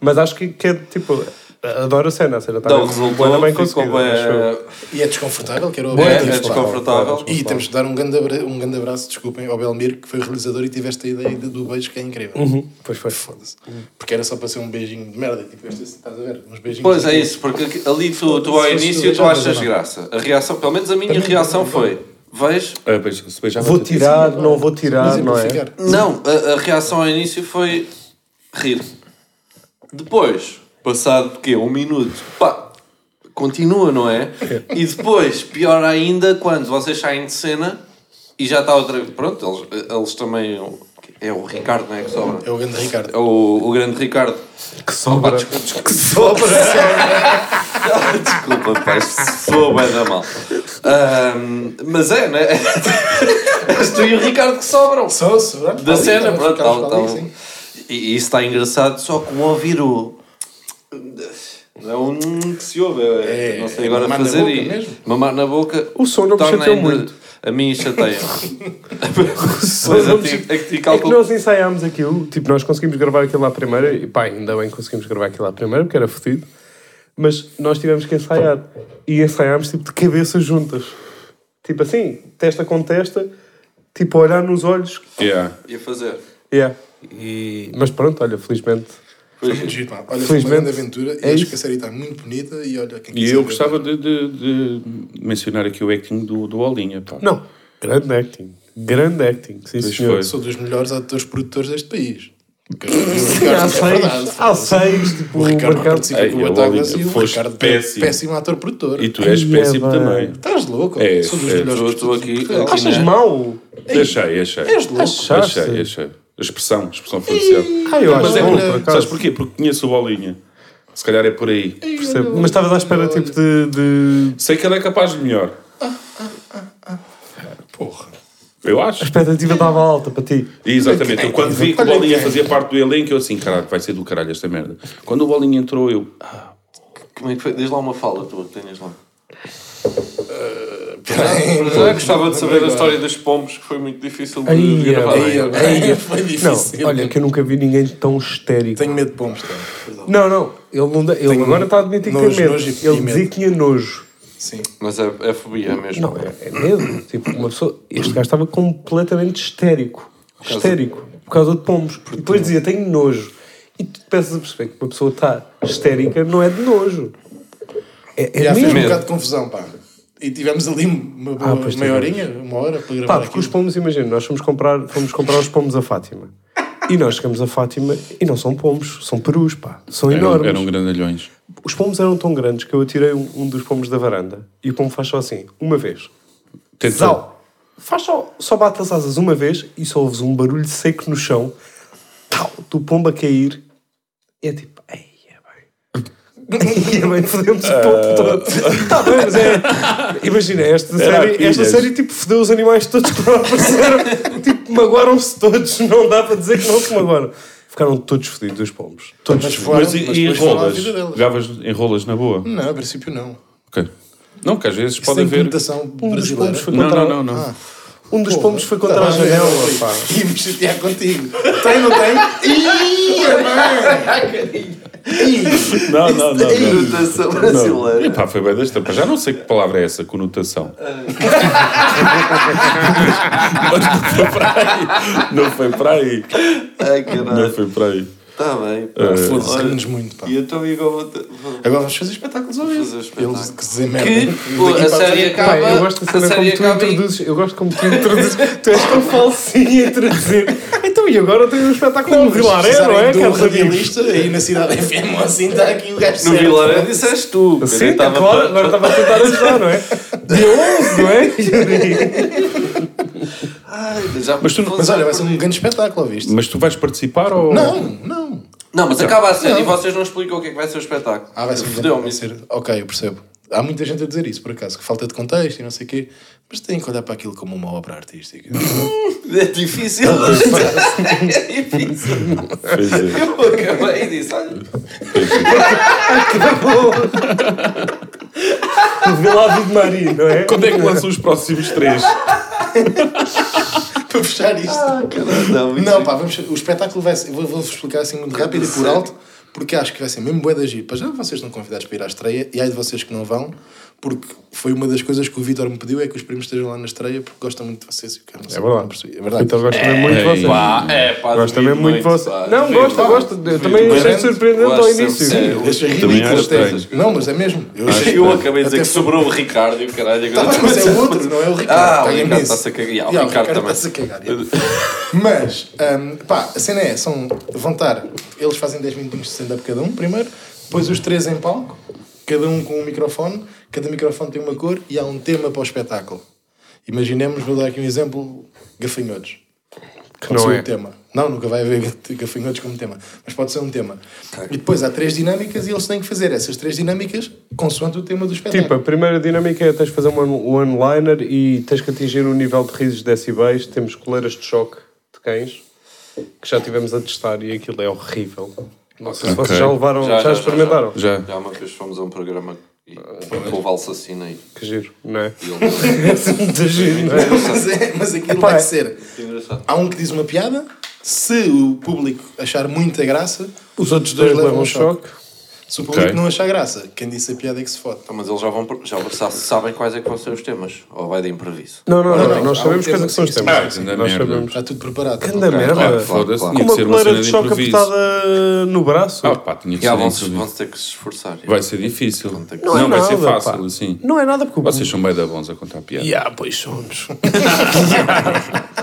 Mas acho que, que é tipo, adoro a cena, a cena está Então, bué resultou, bem ficou conseguida. bem... E é desconfortável, que era o É, é desconfortável. E temos de dar um grande, abra- um grande abraço, desculpem, ao Belmir, que foi o realizador e tiveste a ideia de- do beijo que é incrível. Uhum, pois foi. Foda-se. Porque era só para ser um beijinho de merda. Tipo, este, estás a ver? Uns beijinhos. Pois é assim. isso, porque ali tu, tu ao início tu, achas graça. A reação, pelo menos a minha reação foi: vejo. Ah, pois, se beijava Vou tirar, não vou tirar, não é? Não, a, a reação ao início foi rir. Depois, passado o quê? Um minuto, pá, continua, não é? E depois, pior ainda, quando vocês saem de cena e já está outra. Pronto, eles, eles também. É o Ricardo, não é? Que sobra. É o grande Ricardo. É o, o grande Ricardo. Que sobra. <laughs> Que sobra! Desculpa, pai, sou bem da mal. Ahm, mas é, né? <laughs> És tu e o Ricardo que sobram. Só, só. Da cena, pronto, tal, ali, tal. sim. E isso está engraçado, só com ouvir o. Não é um que se ouve, é, É, não sei é agora mamar na fazer boca e mesmo. mamar na boca. O som não me torna chateou ainda- muito. A mim chateia. Pois a ti, a ti É que nós ensaiámos aquilo, tipo, nós conseguimos gravar aquilo à primeira, e pá, ainda bem que conseguimos gravar aquilo à primeira, porque era fodido, mas nós tivemos que ensaiar. E ensaiámos, tipo, de cabeças juntas. Tipo assim, testa com testa, tipo, olhar nos olhos. Yeah. Ia fazer. Yeah. E... Mas pronto, olha, felizmente. Foi muito giro, pá. Olha, foi uma grande aventura e é acho isso. que a série está muito bonita e olha, quem E eu gostava de, de- de mencionar aqui o acting do, do Olinha. Pá. Não, grande acting. Grande acting, sim Pois senhor. foi. Sou dos melhores atores produtores deste país. <laughs> Há é seis, há seis, tipo, O Ricardo mercado... participa Ei, com o e o Ricardo é péssimo. péssimo ator produtor. E tu és Ai, péssimo é também. Estás louco? É, Sou dos é, melhores estou- aqui- Achas né? mau? Achei, achei. És louco. Achaste? Achei, achei. A expressão, a expressão facial. Ah, eu Mas acho é bom, porque, por acaso. sabes porquê? Porque conheço o Bolinha. Se calhar é por aí. Percebo. Mas estavas à espera, tipo, de... de... Sei que ele é capaz de melhor. Porra. Eu A acho. expectativa estava alta para ti. Exatamente. Eu quando vi que o Bolinha quem. fazia parte do elenco, eu assim, caralho, vai ser do caralho esta merda. Quando o Bolinha entrou, eu. Ah, Como é que foi? Diz lá uma fala tua que tenhas lá. Peraí, Eu gostava de saber a história dos pombos, que foi muito difícil de, de gravar. Aí, foi Não, difícil. olha, que eu nunca vi ninguém tão histérico. Tenho medo de pombos? Perdão. Não, não. Ele, não dá- ele Tenho agora está a admitir que tem medo. nojo e- ele dizia medo. que tinha nojo. Sim. Mas é, é fobia mesmo. Não, é, é medo. Tipo, uma pessoa... Este gajo estava completamente histérico. Histérico. Por causa de pombos. E depois dizia, tenho nojo. E tu pensas a perceber que uma pessoa está histérica não é de nojo. É, é Já fez um medo. bocado de confusão, pá. E tivemos ali uma boa Ah, meia horinha, uma hora para gravar Pá, porque aquilo. os pomos, imagina, nós fomos comprar, fomos comprar os pomos a Fátima. E nós chegamos a Fátima e não são pomos, são perus, pá. São eram, enormes. eram grandalhões. Os pomos eram tão grandes que eu atirei um, um dos pomos da varanda e o pombo faz só assim, uma vez. Tentou. Zau! Faz só, só bate as asas uma vez e só ouves um barulho seco no chão. Tal, do pombo a cair. E é tipo, é é bem, fodemos o pombo todo. Tá bem, mas é. Imagina, esta série, esta série tipo fodeu os animais todos que não apareceram. tipo, magoaram-se todos. Não dá para dizer que não se magoaram. Ficaram todos fodidos os pombos. Todos Mas fodidos. foram, Mas e, mas e enrolas? enrolas na boa? Não, a princípio não. Ok. Não, que às vezes Isso pode tem haver. Um dos brasileira. pombos foi Não, contra não, não, não. Ah. Um dos Pô, pombos foi contra tá a janela, pá. <laughs> E me chatear contigo. Tem, não tem? Ih, mãe! <laughs> Não, não, não. não. Conotação Não. brasileira. Epá, foi bem tampas. Já não sei que palavra é essa, conotação. <laughs> Mas não foi para aí. Não foi para aí. Ai, Não caralho. foi para aí. Está bem. pá. Foda-se, Olha, rimos muito, pá. E então igual vou vou- Agora vamos fazer espetáculos ao vivo. Eles que dizem merda. Que pô, a série acaba. Pá, eu gosto a cena como série tu acaba introduzes. Eu gosto como tu introduzes. tu és tão <laughs> falsinho a introduzir. Então, e agora tenho um espetáculo no Vilaré, não é? de um caros amigos? radialista aí na cidade FM ou assim está aqui o gajo No. Vilaré disseste tu. Sim, estava claro, agora estava a tentar ajudar, não é? Dia 11, não é? <laughs> Ai, já- Mas tu não- Mas olha, vai ser um grande espetáculo, ouviste? Mas tu vais participar ou. Não, não. Não, mas acaba a série Não. e vocês não explicam o que é que vai ser o espetáculo. Ah, vai ser um vai ser. Ok, eu percebo. Há muita gente a dizer isso, por acaso, que falta de contexto e não sei o quê. Mas tem que olhar para aquilo como uma obra artística. <laughs> É difícil. <laughs> é difícil. Pois é. Eu acabei e disse: olha. Vê lá a Vida Maria, não é? Quando é que lançam os próximos três? <laughs> para fechar isto. Não, Não, pá, vamos, o espetáculo vai ser. Vou, vou explicar assim muito rápido e por alto, porque acho que vai ser mesmo bué da giro. Para já vocês estão convidados para ir à estreia e há de vocês que não vão, porque foi uma das coisas que o Vitor me pediu: é que os primos estejam lá na estreia, porque gostam muito de vocês. e o cara, não É verdade. É verdade. Então gosto também muito de vocês. Pá, é, pá, Gosto também duvido muito de vocês. pá, Não, gosto. Eu também achei surpreendente ao início. É, achei ridículo. Não, mas é mesmo. Eu, acabei de dizer que sobrou o Ricardo e o caralho. Tá, agora- mas é o outro, não é o Ricardo. Ah, o caga Ricardo nisso. está-se a cagar. O Ricardo também. está-se a cagar. Mas, hum, pá, a cena é: são, vão estar, eles fazem 10 minutinhos de stand-up cada um, primeiro, depois os três em palco, cada um com um microfone, cada microfone tem uma cor e há um tema para o espetáculo. Imaginemos, vou dar aqui um exemplo: gafanhotos. Que Pode não ser é. um tema. Não, nunca vai haver <laughs> gafanhotos como tema. Mas pode ser um tema. E depois há três dinâmicas e eles têm que fazer essas três dinâmicas consoante o tema do espetáculo. Tipo, a primeira dinâmica é tens de fazer um one- one-liner e tens que atingir um nível de risos decibéis. Temos coleiras de choque de cães que já tivemos a testar e aquilo é horrível. Não sei se vocês já levaram, já, experimentaram. Já. Já uma vez fomos a um programa e com o Valsacina aí. Que giro, não é? E ele É <laughs> muito giro, não é? mas, é, mas aquilo Epá, vai é- ser. Há um que diz uma piada, se o público achar muita graça, Os outros dois levam um choque. Se o público Ok. não achar graça, quem disse a piada é que se fode. Então, mas eles já vão já sa- sabem quais é que vão ser os temas. Ou vai de improviso. Não, não, não, Não, não, nós sabemos quais é que são os tema temas. Ah, nós merda. sabemos. Está tudo preparado. Ganda merda. Claro, foda-se, claro. uma ser coleira de de choque apertada no braço. Ah, pá, tinha que ser vão, improviso. vão ter que se esforçar. Vai ser difícil. Que- Não, Não é vai ser nada, fácil, pá. assim. Não é nada porque Vocês são bem da bons a contar piada. Yeah, pois somos. <laughs> <laughs>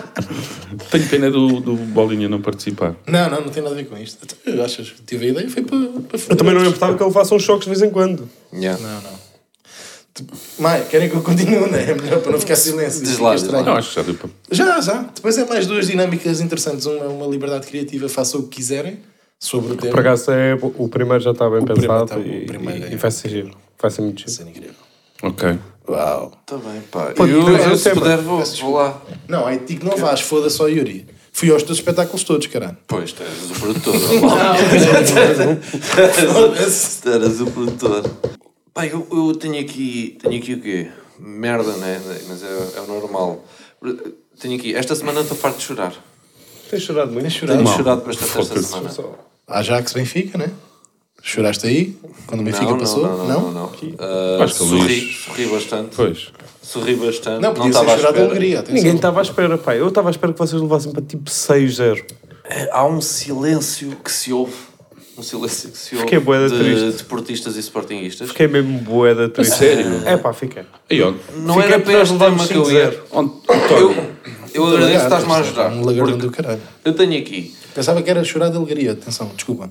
Tenho pena do, do Bolinha não participar. Não, não, não tem nada a ver com isto. Então, Eu acho que tive a ideia, foi para, para Eu também não me importava que ele faça uns choques de vez em quando. Yeah. Não, não. Mai, querem que eu continue, não é? É melhor para não ficar silêncio. Diz lá, diz. Não, acho que já deu para. Já, já. Depois é mais duas dinâmicas interessantes. Uma é uma liberdade criativa, façam o que quiserem sobre o tema. Por acaso é, o primeiro já está bem primeiro pensado está- o e, primeiro e- é- e vai ser giro. Vai ser muito giro. Cena incrível. Ok. Uau. Está bem, pá. Pode eu, eu, o se puder, vou, vou lá. Não, aí digo não vais, foda-se ao Yuri. Fui aos teus espetáculos todos, caralho. Pois, tu eras o produtor. <laughs> Tu eras o produtor. Pá, eu, eu tenho aqui. Tenho aqui o quê? Merda, né? Mas é, é o normal. Tenho aqui. Esta semana estou farto de chorar. Tens chorado muito? Tens chorado? Tenho chorado bastante esta semana. Ajax Benfica, né? Choraste aí? Quando o Benfica Não, passou? não, não, não, não. Ah, Acho que sorri, Luís- sorri bastante. Pois. Sorri bastante. Não, Não, podia estava ser à chorar de alegria. atenção. Ninguém estava à espera, pá. Eu estava à espera que vocês levassem para tipo 6-0. É, Há um silêncio que se ouve. Um silêncio que se ouve Fiquei bué da de triste. deportistas e sportinguistas. Fiquei mesmo boeda triste. sério? É pá, fiquei. Aí, ó. Não Fiquei era para este tema que eu ia. 5-0. Onde- Eu, eu agradeço, estás-me a ajudar. Um lagartão do caralho. Eu tenho aqui. Pensava que era chorar de alegria. Atenção, desculpa.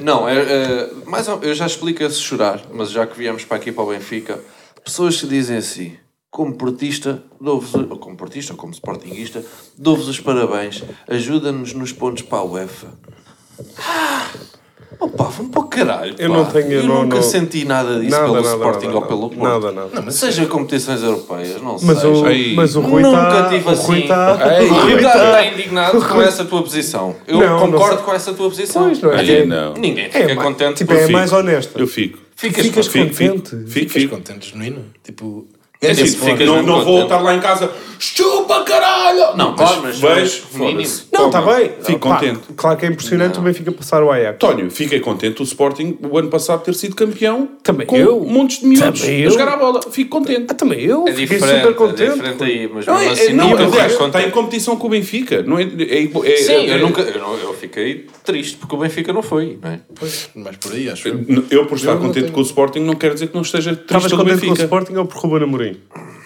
Não, é, é, mais eu já explico esse chorar, mas já que viemos para aqui para o Benfica, pessoas que dizem assim, como portista, dou-vos, ou como portista, ou como sportinguista, dou-vos os parabéns, ajuda-nos nos pontos para a UEFA. Ah, opa, vamos para o caralho. Eu pá. não tenho- Eu não- nunca não- senti nada disso Nada, pelo nada, Sporting nada, ou pelo Porto. nada, nada. Não, mas Seja competições europeias, não Mas seja. o, Ei. mas o Rui Nunca está... tive O Rui assim. está... Ei, O Rui está indignado com essa tua posição. Eu Não, não concordo sei. com essa tua posição. Pois, não é? Aí não. Ninguém É, fica ma- contente tipo, é mais honesto. Eu fico. Ficas, Ficas contente. Fico, contente. fico, fico. Ficas contente, genuíno. Tipo, É tipo, ficas Não, não vou estar lá em casa. Chupa, caralho! Não, mas mas vejo, mínimo. foda-se. Não, está bem. Fico Pá, contente. Claro que é impressionante o Benfica passar o Ajax. António, fiquei contente o Sporting o ano passado ter sido campeão Também com eu. montes de miúdos Também a eu. jogar a bola. Fico contente. Ah, também eu. É Fiquei diferente, super contente. é diferente aí, mas Não, mesmo é, assim é, não, nunca aliás, está em competição com o Benfica. Não é, é, é- Sim, é- eu nunca, eu, não- eu fiquei triste porque o Benfica não foi, não é? Pois, mais por aí, acho eu. Eu, por estar contente com o Sporting, não quer dizer que não esteja triste Estavas contente com o Benfica. Sporting ou por Ruben Amorim?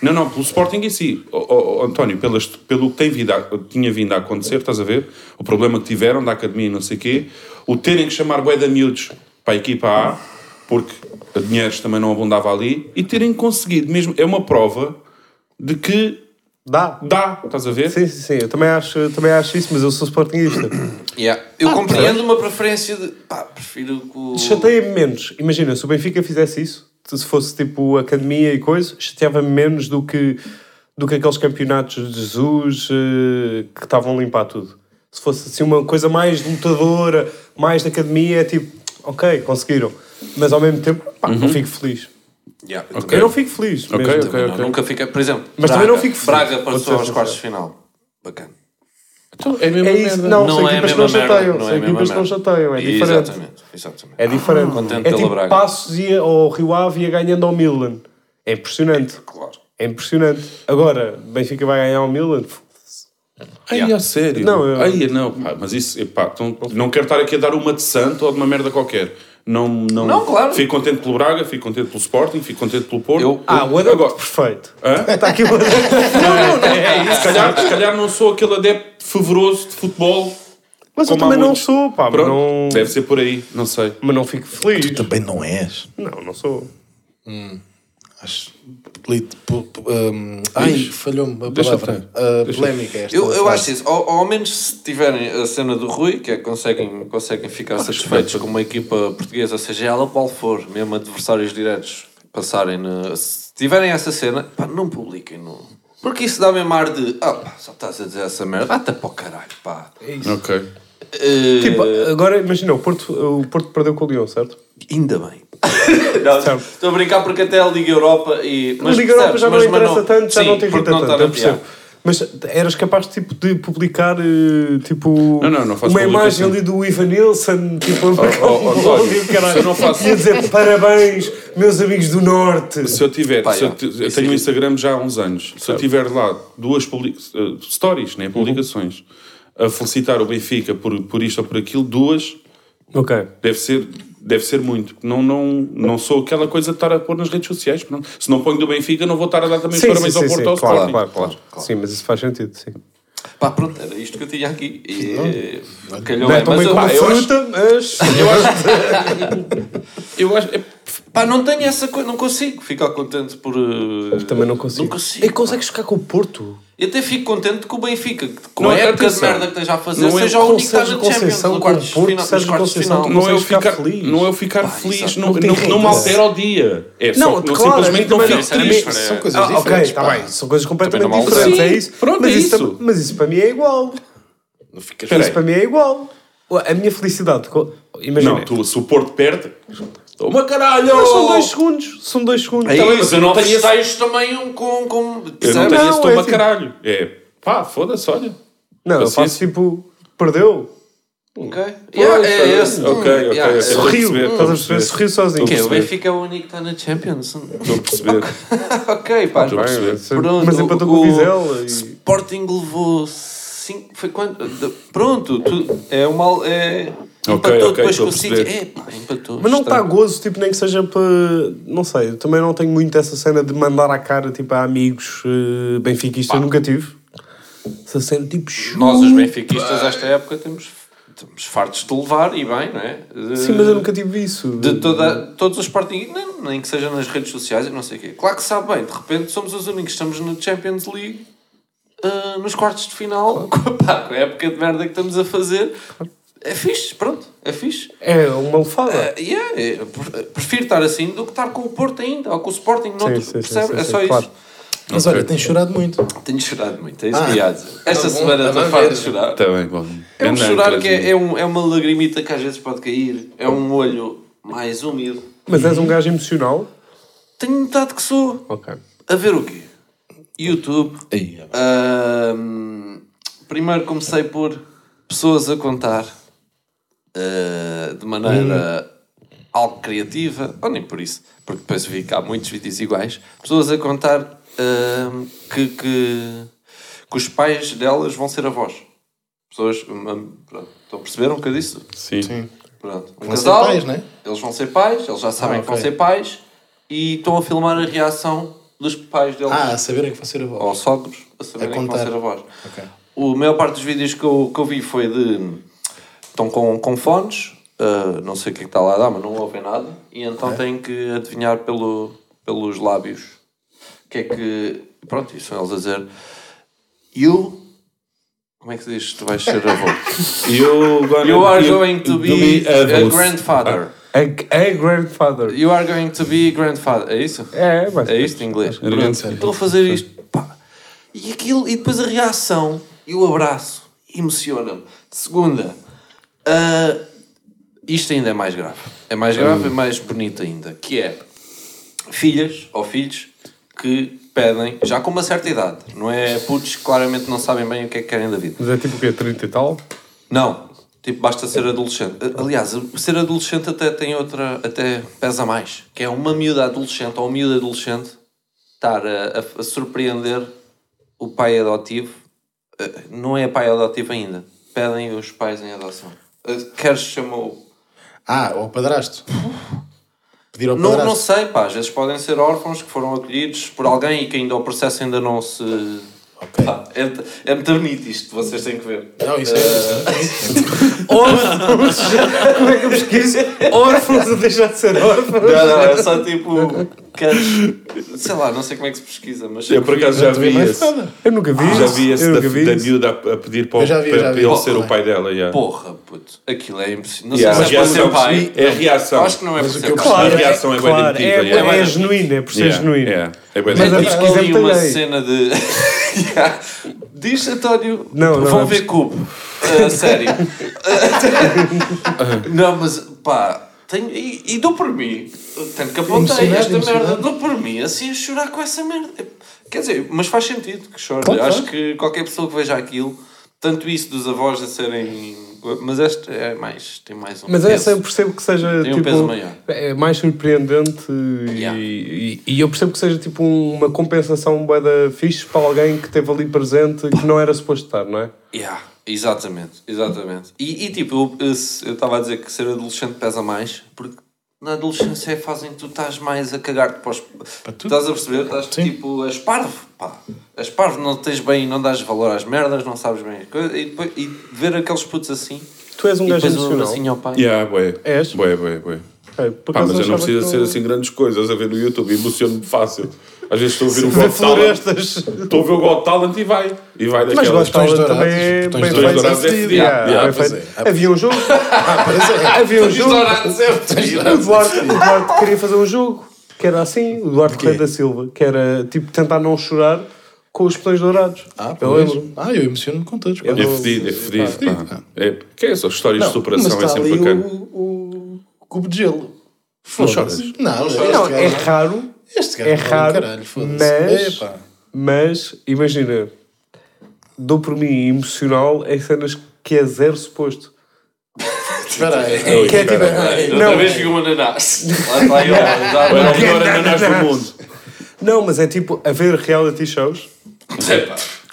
Não, não, pelo Sporting em si. Ó, ó, António, pelas, pelo que tem vindo a- tinha vindo a acontecer, estás a ver? O problema que tiveram da academia e não sei o quê, o terem que chamar bué de miúdos para a equipa A, porque dinheiros também não abundava ali, e terem conseguido mesmo. É uma prova de que Dá. dá, estás a ver? Sim, sim, sim. Eu também acho, também acho isso, mas eu sou Sportingista. <coughs> Yeah. Eu compreendo uma preferência de. Pá, prefiro que o. Chateia-me menos. Imagina, se o Benfica fizesse isso, se fosse tipo academia e coisa, chateava-me menos do que, do que aqueles campeonatos de Jesus eh, que estavam a limpar tudo. Se fosse assim uma coisa mais lutadora, mais de academia, é tipo, ok, conseguiram. Mas ao mesmo tempo, pá, não fico feliz. Yeah, eu Ok. Eu não fico feliz. Ok, mesmo. ok. também não, Nunca fiquei. Por exemplo, Mas Braga, também não fico feliz. Braga passou aos quartos de final. Bacana. Então, é a mesma É isso, merda. não, Não são é a equipas que não chateiam. não é São a mesma equipas que não chateiam, é diferente. Exatamente, exatamente. É diferente. Contente é tipo Braga. Passos ia ao Rio Ave ia ganhando ao Milan. É impressionante. Claro. É impressionante. Agora, Benfica vai ganhar ao Milan. Ai, Yeah. a sério? Não, eu- Ai, não, pá, mas isso, epá, então, não quero estar aqui a dar uma de santo ou de uma merda qualquer. Não, não, Não, claro. Fico contente pelo Braga, fico contente pelo Sporting, fico contente pelo Porto. Eu- Ah, o adepto Agora- perfeito. Hã? Está <laughs> aqui o adepto. se, calhar, se calhar não sou aquele adepto fervoroso de futebol. Mas eu como há também não sou, pá. Pronto, não, deve ser por aí, não sei. mas não fico feliz. Também não és. Não, não sou. Acho. hum, ai, falhou-me a Deixa palavra. Uh, Deixa- polémica esta. Eu, eu acho isso. Ao, ao menos se tiverem a cena do Rui, que é que conseguem, conseguem ficar satisfeitos com uma equipa portuguesa, seja ela qual for, mesmo adversários diretos, passarem na. Se tiverem essa cena, pá, não publiquem. Não. Porque isso dá mesmo ar de. Ah, pá, só estás a dizer essa merda. Vai-te para o caralho, pá. Ok. Eh, Tipo, agora imagina, o Porto, o Porto perdeu com o Leão, certo? Ainda bem. Não, Certo. estou a brincar porque até a Liga Europa e. Mas Liga Europa já não mas- mas interessa tanto, já sim, não te porque irrita não tanto, eu percebo. Mas eras capaz tipo, de publicar eh, tipo, Não, não, não faço uma imagem ali do Ivan Nilsson tipo, a oh, <laughs> um e o se eu não faço- Ia dizer parabéns, meus amigos do Norte. Se eu tiver, Pá, se eu, eu tenho é- um Instagram já há uns anos. Se eu tiver lá duas eh, stories, Uhum. né, publicações, a felicitar o Benfica por, por isto ou por aquilo, duas, Ok. deve ser, deve ser muito. Não, não, não sou aquela coisa de estar a pôr nas redes sociais. Pronto. Se não ponho do Benfica, não vou estar a dar também os parabéns ao Porto ou ao claro, Sporting. claro, claro, Sim, mas isso faz sentido, sim. Pá, pronto, era isto que eu tinha aqui. E, calhou Não é tão mas bem eu, como fruta, mas... Eu acho, <laughs> eu acho é, pá, não tenho essa coisa, não consigo ficar contente por. uh, Também não consigo. Não consigo. E consegues ficar com o Porto? Eu até fico contente com o Benfica, com Não, a época de merda que esteja a fazer, Não é seja o único que está na Champions, no quartos Porto, final, nos Sérgio quartos de final. não, é eu ficar feliz. não é eu ficar Pá, feliz, exato. não, Não não, não me altera o dia. É só, Não, não, claro, simplesmente não fico não- triste. É São coisas Ah, ok, diferentes. está pá. bem, são coisas completamente diferentes, é isso. Pronto, mas é isso. Mas isso para mim é igual. Não ficas Espera Isso para mim é igual. A minha felicidade, imagina. Não, se o Porto perde, toma caralho! Mas são dois segundos, são dois segundos. É Tá bem, mas eu eu não tenho esse- festejos também um com. com Eu não tenho esse é toma tipo- caralho. É pá, foda-se, olha. Não, eu Paciência. faço tipo, perdeu. Ok. Yeah, é esse. Ok, ok, Yeah, é- Sorriu, estás a perceber? Sorriu sozinho. É, o. Benfica é o único que está na Champions. Estou a perceber. <laughs> ok, pá. Estou a perceber. Pronto, Mas empatou com o Vizela e... Sporting levou 5. Foi quanto? Pronto, tu, é uma. É, Empatou ok, depois com o City. É, pá, empatou. Mas não está gozo, tipo, nem que seja para. Não sei, eu também não tenho muito essa cena de mandar à cara, tipo, a amigos uh, benfiquistas, eu nunca tive. Essa cena, tipo, Nós, os benfiquistas, esta época, temos, estamos fartos de levar e bem, não é? De- Sim, mas eu nunca tive isso. De toda, todos os Sporting, nem, nem que seja nas redes sociais e não sei o quê. Claro que sabe bem, de repente somos os únicos que estamos na Champions League ah, nos quartos de final, <laughs> com, a, pá, com a época de merda que estamos a fazer. É fixe, pronto, é fixe. É uma lefada. Ah, yeah, é, pre- prefiro estar assim do que estar com o Porto ainda, ou com o Sporting, noutro, sim, sim, percebe? sim, é sim, só claro. isso. Mas olha, tens chorado muito. Tenho chorado muito, é isso Ah, que ia dizer. Esta tá bom, semana tá estou farto de chorar. Está bem, bom. É um chorar que é, é, um, é uma lagrimita que às vezes pode cair, é um olho mais úmido. Mas és um gajo emocional? Tenho metade que sou. Ok. A ver o quê? YouTube. Aí, ahm, primeiro comecei por pessoas a contar eh, de maneira algo criativa, ou nem por isso, porque depois vi que há muitos vídeos iguais, pessoas a contar eh, que, que, que os pais delas vão ser avós. Pessoas, hum, pronto, estão a perceber um bocado isso? Sim. Sim. Pronto. Um Vão ser casal, pais, né? Eles vão ser pais, eles já sabem Ah, que vão ser pais e estão a filmar a reação dos pais deles Ah, a saberem que vai ser a ou sogros a saberem que vão ser avós. Ok. O a maior parte dos vídeos que eu, que eu vi foi de. Estão com, com fones, ah, não sei o que é que está lá a dar, mas não ouvem nada, e então têm que adivinhar pelo, pelos lábios o que é que. Pronto, isso são eles a dizer. You. Como é que se diz? Tu vais ser avô. <laughs> You, gonna, You are you- going to be a avos. grandfather. A, a grandfather. You are going to be grandfather. É isso? É, mas. É isto em inglês. Estou a fazer isto. Pá. E aquilo, e depois a reação e o abraço emociona-me. Segunda, ah, isto ainda é mais grave. É mais grave e mais bonito ainda. Que é filhas ou filhos que pedem, já com uma certa idade, não é putos que claramente não sabem bem o que é que querem da vida. Mas é tipo o quê? 30 e tal? Não, tipo, basta ser adolescente. Aliás, ser adolescente até tem outra, até pesa mais, que é uma miúda adolescente ou um miúdo adolescente estar a, a- a surpreender o pai adotivo. Eh, Não é pai adotivo ainda. Pedem os pais em adoção. Queres chamou? Ah, ao padrasto. Pedir ao Não, padrasto. não sei, pá. Às vezes podem ser órfãos que foram acolhidos por alguém e que ainda o processo ainda não se. Ok. Pá, é, é muito bonito isto, vocês têm que ver. Não, isso é. Isso <laughs> Órfãos! Como é que eu pesquiso? Órfãos a deixar de ser órfãos? Não, não, é só tipo. Queres. Sei lá, não sei como é que se pesquisa, mas. Eu por acaso é. já vi esse. fada. Eu nunca vi Já isso. vi esse da, vi da isso. miúda a, a pedir para, já vi, para, já para ele ser o pai dela. Yeah. Porra, puto. Aquilo é impossível. Não Yeah, sei se é ser pai. É a reação. Acho que não é Mas o ser pai. percebi- A reação é bem claro, emotiva, é, é, genuíno, é por ser yeah. É bem Mas a emotiva. pesquisa ali uma cena de. <laughs> Diz, António. Vão é ver cubo. Uh, sério. não, mas pá. Tenho, e, e dou por mim. Tanto que apontei esta merda. Dou por mim assim a chorar com essa merda. Quer dizer, mas faz sentido que chore. Claro, Acho claro. que qualquer pessoa que veja aquilo, tanto isso dos avós a serem. Mas este é mais. Tem mais um. Mas peso. essa eu percebo que seja Tem um tipo, peso maior. é mais surpreendente e- Yeah. e, e eu percebo que seja tipo uma compensação bué da fixe para alguém que esteve ali presente que não era suposto estar, não é? Yeah, exatamente, exatamente. E, e, tipo, eu- estava a dizer que ser adolescente pesa mais, porque na adolescência é a fase em que tu estás mais a cagar-te para os... Estás a perceber? Estás Sim. tipo, és parvo, pá. És parvo, não tens bem, não dás valor às merdas, não sabes bem as coisas. E, depois, e ver aqueles putos assim, Tu és um gajo depois um emocional. abracinho ao pai. Yeah, bué. És? Bué, bué, bué. É, Pá, mas eu não preciso ser tu- assim grandes coisas a ver no YouTube, emociono-me fácil. Às vezes estou a ouvir Ver Got Talent, florestas. estou a ver o Got Talent e vai. E vai Mas gosto de dourados, também é botões bem dourados feito. é fedido. Yeah, Yeah, bem pois feito. é. Havia um jogo. Ah, é. Havia um jogo. É. O Duarte, o Duarte queria fazer um jogo que era assim, o Duarte? Correia da Silva, que era tipo tentar não chorar com os botões dourados. Ah, eu pois. lembro. Ah, eu emociono-me com todos. Eu É não- fedido, é fedido. pá. É, que é essas histórias de superação é está sempre bacana. o, o cubo de gelo. Não choras? Não, é gajo- raro, Este gajo é raro, caralho, foda-se. mas, Epá. mas imagina, dou por mim emocional em cenas que é zero suposto. Espera aí. Que é tipo, Outra não, vez vi um ananás. Lá está a dar Era uma- o melhor ananás do mundo. não, mas é tipo a ver reality shows.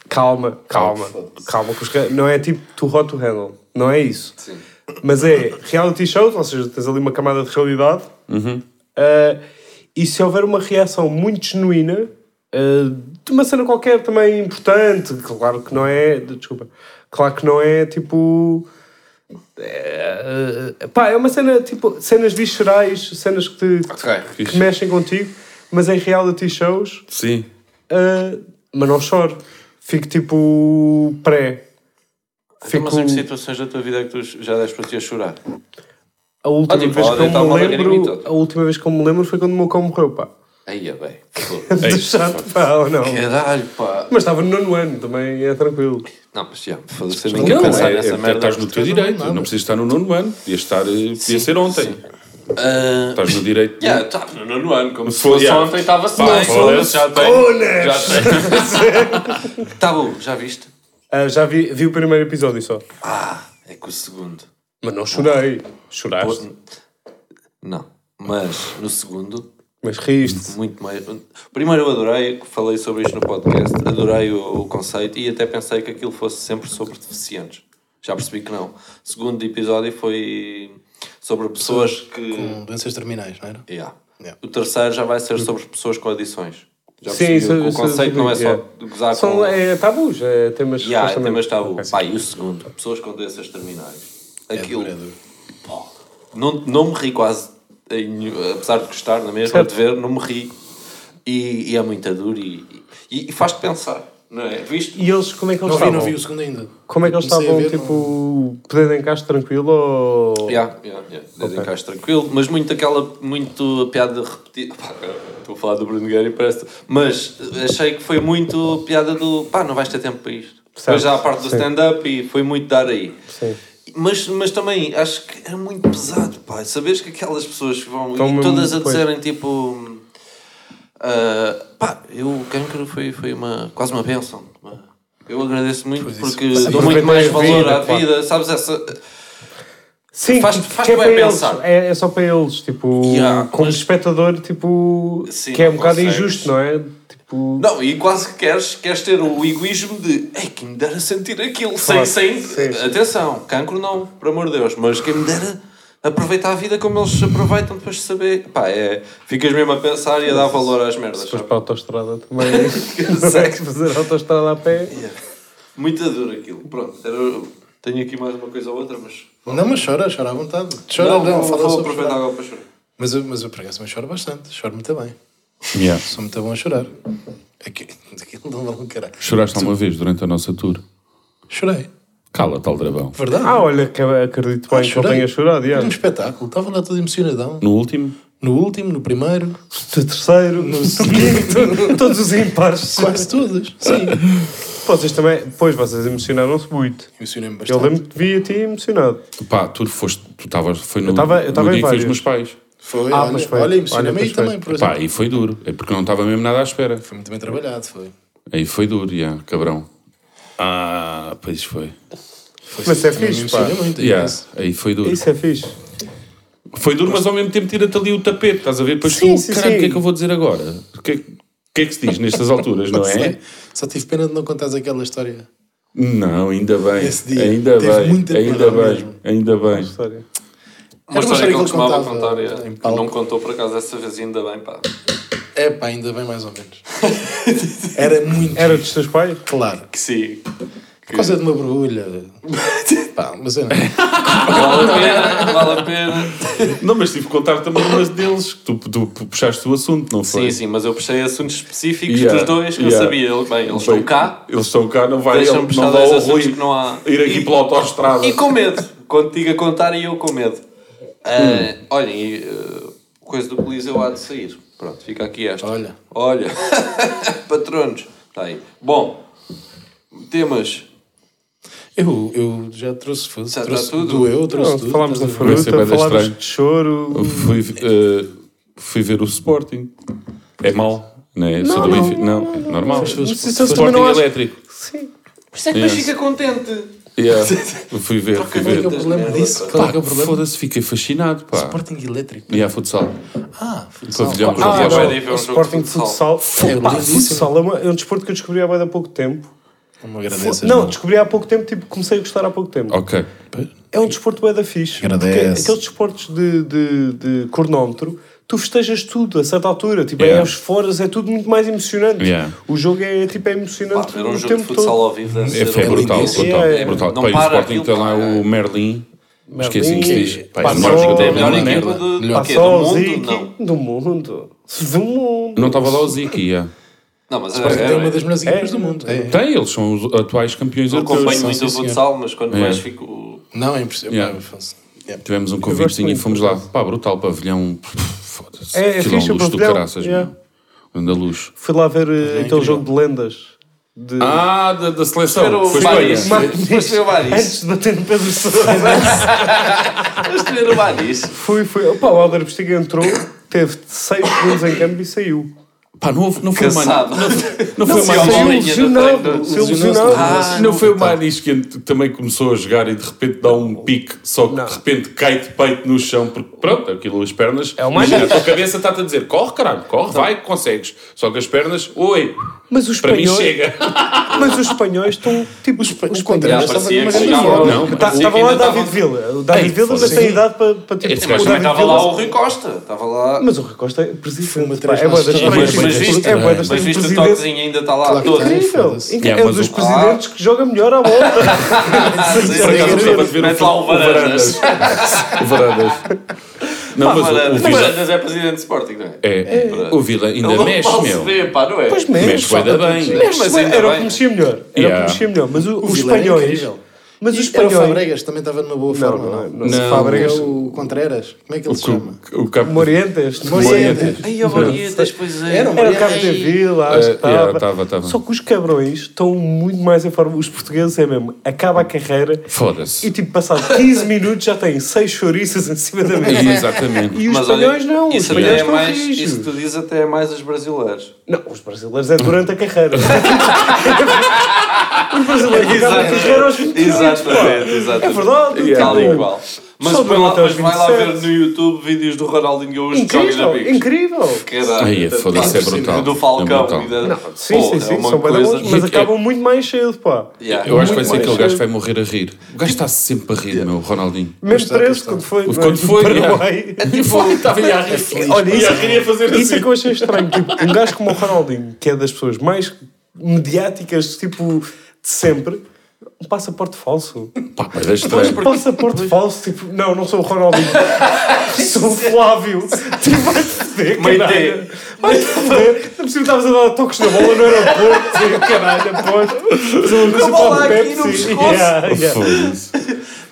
Calma, calma, calma. que os re- Não é tipo too hot to handle. Não é isso. Sim. Mas é reality shows, ou seja, tens ali uma camada de realidade. Ah, e se houver uma reação muito genuína ah, de uma cena qualquer também importante, claro que não é. Desculpa. Claro que não é tipo. É, pá, é uma cena tipo. Cenas viscerais, cenas que, te, Ok. que, que mexem contigo, mas em reality shows. Sim. ah, mas não choro. Fico tipo. pré. Então, mas Fico- em que situações da tua vida é que tu já deste para ti a chorar? A última, Ah, tipo, vez que eu me lembro, a última vez que eu me lembro foi quando o meu cão morreu, pá. Aí é bem. <laughs> De chato, pá, ou não. Caralho, pá. Mas estava no nono ano, também é tranquilo. Não, mas já, eu nem Não, pensar é, nessa é, merda. estás no teu direito. Não precisas estar no nono ano. Podia, estar, eh, podia ser ontem. Ah, Estás no direito. de- Yeah, estava no nono ano, como se Foi, fosse yeah. ontem, estava-se bem. foda-se. Já tem. Já tem. <laughs> Tá bom, já viste? Ah, já vi, vi o primeiro episódio só. Ah, é que o segundo. Mas não chorei. Choraste. Não. Mas no segundo, Mas riste. muito mais. Primeiro eu adorei, falei sobre isto no podcast, adorei o, o conceito e até pensei que aquilo fosse sempre sobre deficientes. Já percebi que não. O segundo episódio foi sobre pessoas que. Com doenças terminais, não era? Yeah. Yeah. O terceiro já vai ser sobre pessoas com adições. Já Sim, percebi isso- que o isso- conceito não é só yeah. gozar São, com. é tabus, é temas. Yeah, é temas tabu. Ok, sim. Pá, e o segundo, pessoas com doenças terminais. Aquilo. É duro, é duro. Pô, não, não me ri quase, em apesar de gostar na mesma, Certo. de ver, não me ri. E, e é muito duro e, e, e faz-te pensar, não é? Viste? E eles, como é que eles Não vi, estavam? não vi o segundo ainda. Como é que eles Comecei a estavam, ver, tipo, pedendo em casa tranquilo ou... Yeah, yeah, yeah. Desde Ok. encaixe tranquilo, mas muito aquela, muito piada repetida. Pá, Estou a falar do Bruno Guerra e parece. Mas achei que foi muito piada do pá, não vais ter tempo para isto. Certo, Depois já a parte do stand-up e foi muito dar aí. Sim. Mas, mas também acho que era muito pesado, pá. Sabes que aquelas pessoas que vão Estão e todas a dizerem tipo. ah, pá, eu, o cancro foi, foi uma, quase uma bênção. Eu agradeço muito Pois isso. porque Sim, dou muito mais valor vida, à claro. vida, sabes? Essa, Sim, Faz- porque faz é para eles. pensar. É, é só para eles, tipo, Yeah, como mas- espectador, tipo, Sim, que é um bocado injusto, não é? Tipo, Não, e quase que queres, queres ter o egoísmo de Ei, quem me dera sentir aquilo Claro. sem, sem Sim, sim. atenção, cancro não, por amor de Deus, mas quem me dera aproveitar a vida como eles aproveitam depois de saber. Pá, é, ficas mesmo a pensar e a dar valor às merdas. se fores sabe? para a autostrada também, <laughs> consegues fazer autostrada a pé. Muito duro aquilo. Pronto, era- tenho aqui mais uma coisa ou outra, mas. Não, mas chora, chora à vontade. Chora, não, não, vou, fala vou sobre aproveitar agora para chorar. Mas eu, mas eu por acaso também choro bastante. Choro muito bem. Yeah. Sou muito bom a chorar. Aqui- Aquilo não vale um caralho. Choraste alguma vez durante a nossa tour? Chorei. Cala-te, Aldrabão. Verdade. Ah, olha, que acredito bem Ah, que chorei. tenha chorado, yeah. espetáculo. Estava lá todo emocionadão. No último? No último, no primeiro, no terceiro, no quinto, <laughs> todos os impares. quase todos. Sim. Vocês também, pois, vocês emocionaram-se muito. Emocionei-me Eu bastante. lembro que vi a ti emocionado. Pá, tu foste, tu estavas, foi no, Eu tava- eu tava no em dia que meus pais. Foi, Ah, olha, mas foi. olha Olha, aí também, por exemplo. aí foi duro. É porque não estava mesmo nada à espera. Foi muito bem trabalhado, foi. Aí foi duro, já, cabrão. Ah, pois foi. foi Mas é também me fixe, pá. muito. Yeah, isso. aí foi duro. Isso é fixe. Foi duro, mas ao mesmo tempo tira-te ali o tapete, estás a ver? Depois Sim, tu, sim, caralho, sim. o que é que eu vou dizer agora? O que é, que, é que se diz nestas alturas, <laughs> não sei. é? Só tive pena de não contares aquela história. Não, ainda bem. Esse dia ainda teve bem, muita ainda bem, mesmo. ainda bem. Uma história que ele história que ele costumava contava contar, é, em que palco. não contou por acaso dessa vez, ainda bem, pá. É pá, ainda bem mais ou menos. <laughs> Era muito Era dos teus pais? claro. Que sim. Por causa de uma borbulha. <laughs> pá, mas eu não. Vale a pena, vale a pena. Não, mas tive que contar também umas deles, que tu, tu puxaste o assunto, não foi? Sim, sim, mas eu puxei assuntos específicos Yeah, dos dois que eu yeah. sabia. Ele- Bem, eles Bem, estão cá, Eles estão cá, não vai, deixa-me ele, puxar não dois vai ao Rui que não há. ir aqui E- pela autostrada. E com medo. Quando te digo a contar e eu com medo. Ah, Olhem, e, ah, coisa do Coliseu há de sair. Pronto, fica aqui esta. Olha. Olha. <laughs> Patronos. Está aí. Bom, temas. Eu, eu já trouxe, Já trouxe está tudo? doeu, trouxe Não, tudo. falámos da fruta, falámos estranho. de choro. Eu Fui, eh, fui ver o Sporting. É mau, não é? Do não, Benfica. Não, é normal. Mas isso eu Sporting também não acho- elétrico. Sim. Por isso é que Yes. depois fica contente. Yeah. <laughs> Fui ver, fui Qual é que é o ver. problema disso? pá. Qual é que é o problema? foda-se, fiquei fascinado, pá. Sporting elétrico. E a futsal. Ah, futsal. Pavilhão Ah, Ah, não, ver o de Sporting futsal. Futsal. É Pá, futsal é, uma- é um desporto que eu descobri há bem há pouco tempo. Não me agradeças. Não, descobri há pouco tempo, tipo, comecei a gostar há pouco tempo. Ok. É um desporto bem da fixe. Agradece. aqueles desportos de, de, de cronómetro, tu festejas tudo a certa altura. Tipo, Yeah. é aos foras, é tudo muito mais emocionante. Yeah. O jogo é, tipo, é Pá, emocionante um o jogo de tempo futsal todo. ao vivo É, um- brutal, brutal, É, é. brutal. Não Pá, e o para Sporting tem lá pá, é. o Merlin. Esqueci que se diz. Pá, é o Passou- melhor jogador Tem a do melhor mundo. equipa do, do, do o mundo? Não. do mundo. Do mundo. Não estava lá o Ziki, yeah. Não, mas Sporting é, tem é, uma das melhores É. equipas do mundo. É. Tem, eles são os atuais campeões europeus. acompanho Sim, muito o futsal, mas quando É. vais fico... Não, é impressionante. Yeah. Afonso. Yeah. Tivemos um convitezinho e fomos lá. Pá, brutal, pavilhão. Foda-se. É, é fixe o luz do pavilhão. caraças, Yeah. meu. Anda luz. Fui lá ver eh, aquele incrível. jogo de lendas. De... Ah, da, da seleção. Ver o Foi Baris. Mas- foi o Baris. Antes de bater no Pedro Sousa. Vamos ver o Baris. fui, fui. Opa, o Alder Bestiga entrou, teve 6 segundos em campo e saiu. Pá, não, houve- não foi. Cansado. Não, não foi se uma. é uma Saiu linha do ilusionado, treino. saiu ilusionado. Ah, não foi o Manis que também começou a jogar e de repente dá um pique, só que Não. de repente cai de peito no chão, porque pronto, aquilo, as pernas. É o Manis. imagina, A tua cabeça está-te a dizer: corre, caralho, corre, vai, consegues. Só que as pernas, oi, Mas os para mim espanhóis, chega. <laughs> mas os espanhóis estão tipo os, os parecia estavam numa grande forma. Estava lá ainda David Villa. O David Villa foda-se. tem idade para, para tipo. O gajo Também David estava lá o Rui Costa. Estava lá. Mas o Rui Costa é presidente. Foi uma três É boa das vezes Mas, Mas- mas mas- viste, é das mas viste o toquezinho ainda está lá todo. Incrível. Yeah, É um mas dos o- presidentes que joga melhor à <laughs> bola. Mete o, lá <laughs> o Varandas. o Varandas. Não, Pá, mas o- o, Varandas. Vila. Varandas é presidente de Sporting, não é? É, o Vila ainda Ele mexe, mal se meu. vê, pá, não é? Pois Mexe mexe. bué da bem. Mexe, mas ainda Era o bem. que mexia melhor. Era o que mexia melhor. Mas o- O os era espanhóis. Mas os E Era o espanhóis. Fabregas, também estava numa boa forma, não, não? não. Não. O Fabregas, o Contreras, como é que ele se chama? O, o cap... Morientes. Morientes. Ai, a Varietas, pois é. Era Era o Cabo de Vila, acho que yeah, estava. tava, tava. Só que os cabrões estão muito mais em forma. Os portugueses é mesmo. Acaba a carreira Foda-se. e, tipo, passado 15 minutos já têm 6 chouriças em cima da mesa. Exatamente. E os Mas olha, espanhóis não. Os espanhóis é mais. Isso que tu dizes até é mais os brasileiros. Não, os brasileiros é durante a carreira. <laughs> os brasileiros acabam a Exato. carreira aos 28. Exatamente, exatamente. É verdade. Tal tipo, e qual. Mas, só põe lá, mas vai lá ver 27. no YouTube vídeos do Ronaldinho Gaúcho Incrível, amigos. incrível. Caralho. Ai, foda-se, é brutal. Do É Falcão. brutal. e da- Não, sim, sim, é sim, uma são coisa- bons, mas acabam muito mais cedo, pá. Yeah. Eu acho que vai ser aquele gajo que vai morrer a rir. O gajo está sempre a rir, meu, o Ronaldinho. Mesmo preso quando foi. Quando é? foi, yeah. Paraguai. <laughs> Estava a rir. Olha, isso, a rir e a fazer isso é assim. que eu achei estranho. Tipo, um gajo como o Ronaldinho, que é das pessoas mais mediáticas, tipo, de sempre, um passaporte falso. Pá, mas é estranho. Um passaporte falso, tipo, não, não sou o Ronaldinho. <laughs> sou o Flávio. Tipo, vai-te foder, caralho. Vai-te foder. Não preciso estavas a dar toques na bola no aeroporto. Sim, caralho, aposto. Sou Com a bola aqui no pescoço. Yeah, yeah.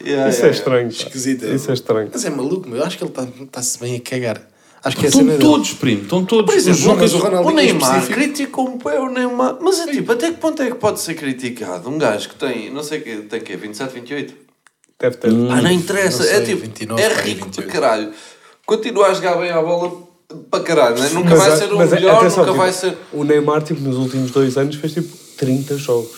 Yeah, Isso yeah, é estranho. Esquisito. Isso é estranho. Mas é maluco, meu. Eu acho que ele está-se bem a cagar. Acho que é a Estão dele. todos, primo, estão todos. Por Os exemplo, jogadores- mas o o Ronaldinho em Neymar criticou um pé o Neymar. Mas é tipo, até que ponto é que pode ser criticado? Um gajo que tem, não sei o que, tem que 27, 28? Deve ter. Ah, não interessa. Não sei, é tipo, 29, é rico 28. de caralho. Continua a jogar bem a bola para caralho, né? Nunca Mas vai a- ser o mas a- melhor, atenção, nunca tipo, vai ser. O Neymar, tipo, nos últimos dois anos fez tipo 30 jogos.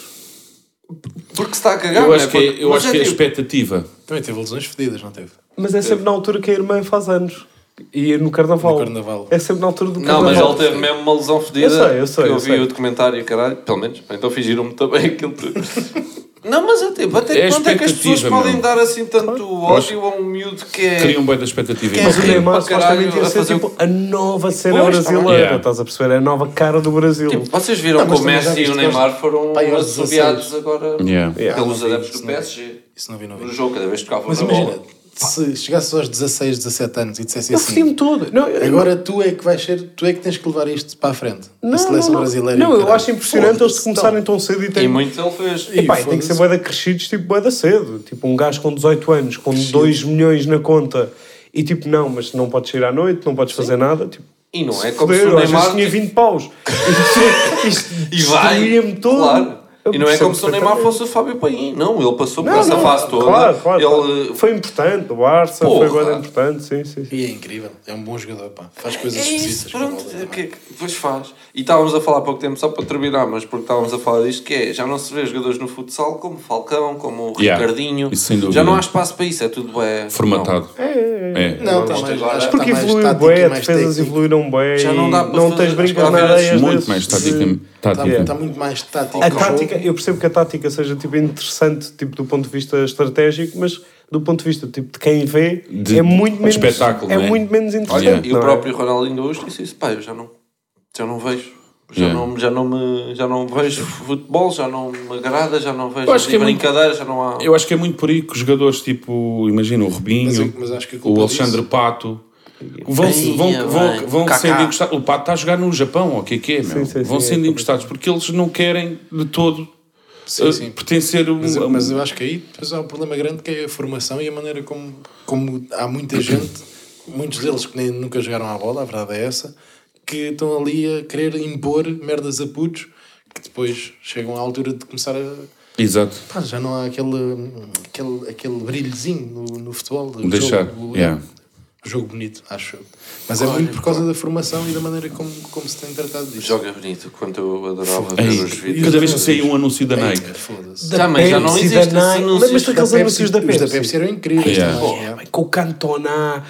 Porque se está a cagar, Eu não acho que é, Porque- eu acho que é a tipo, expectativa. Também teve lesões fedidas, não teve? Mas é sempre na altura que a irmã faz anos. E é no carnaval. No carnaval. É sempre na altura do Não, carnaval. mas ele teve mesmo uma lesão fedida. Eu sei, eu sei, que Eu eu vi sei. o documentário, caralho, pelo menos. Então fingiram-me também aquilo. <laughs> Não, mas é tipo, até É que ponto é que as pessoas expectativa, podem dar assim tanto ódio a um miúdo que é. Criam bem da expectativa. Que Mas o Neymar supostamente ia a ser tipo a nova cena Pois, tá brasileira. Yeah. Estás a perceber? É a nova cara do Brasil. Tipo, vocês viram Não, que o Messi e o Neymar foram assobiados agora Yeah. Pelos não adeptos do não. PSG Isso não vi, não vi. no jogo, cada vez que tocavam Mas na bola. Se chegasses aos 16, 17 anos e dissesse eu assim... fodi-me todo. Não, eu- Agora tu é que vais ser, tu é que tens que levar isto para a frente. não, a seleção não, brasileira. Não, e o eu acho impressionante eles começarem não. tão cedo e E têm. muito ele fez. E Epá, e tem que ser boeda crescidos, tipo, boeda cedo. Tipo, um gajo com 18 anos, com 2 milhões na conta, e tipo, não, mas não podes sair à noite, não podes fazer nada. Tipo, E não é se como se foder, o eu às vezes Neymar. tinha 20 paus. Isto, <laughs> isto E vai. destruía-me todo. Claro. Eu E não é como se o Neymar fosse o Fábio Paim. Não, ele passou por Não, essa não, fase toda. Claro, claro, ele claro. Foi importante, o Barça Porra. foi bem importante, sim, sim. sim. E é incrível. É um bom jogador, pá. Faz coisas É esquisitas. isso, pronto, é também. que, depois faz. E estávamos a falar há pouco tempo, só para terminar, mas porque estávamos a falar disto, que é, já não se vê jogadores no futsal como Falcão, como o Yeah, Ricardinho. isso sem dúvida. Já não há espaço para isso, é tudo é Formatado. É, é, é. É. Não, está Isto mais, agora- acho que Porque evoluiu e as defesas técnico. evoluíram bué Já não dá para não fazer- tens brincas na areia às Muito mais tática. Está, tática. está muito mais tático. A jogo. Tática, eu percebo que a tática seja tipo interessante tipo, do ponto de vista estratégico, mas do ponto de vista tipo, de quem vê, De- é muito menos espetáculo, é é? muito menos interessante. Olha, E o é? próprio Ronaldinho Gaúcho disse isso, pá, eu já não, já não vejo. Já, Yeah. não, já, não me, já não vejo futebol, já não me agrada, já não vejo Eu acho que é muito- brincadeira, já não há. Eu acho que é muito por aí que os jogadores, tipo, imagina o Rubinho, Mas mas o Alexandre disso- Pato, vão, vão, vão, vão sendo encostados. O Pato está a jogar no Japão, ou o que é que é, meu? Sim, sim, vão sim, sendo é encostados porque eles não querem de todo Sim, eh, sim. pertencer a Mas, um. eu- mas eu acho que aí depois há um problema grande que é a formação e a maneira como, como há muita gente, <coughs> muitos deles que nem, nunca jogaram à bola, a verdade é essa, que estão ali a querer impor merdas a putos que depois chegam à altura de começar a. Exato. Pá, já não há aquele, aquele, aquele brilhozinho no, no futebol. do Deixar. jogo. yeah. Jogo bonito, acho eu. Mas é muito por causa da formação e da maneira como, como se tem tratado disso. Joga bonito, quanto eu adorava ver os vídeos. cada vez que saía um anúncio da Nike. Foda-se. Da Também já não existe Nike. anúncios Lembras-te daqueles Da anúncios da Os Pepsi? da Pepsi eram incríveis. Com o Cantona,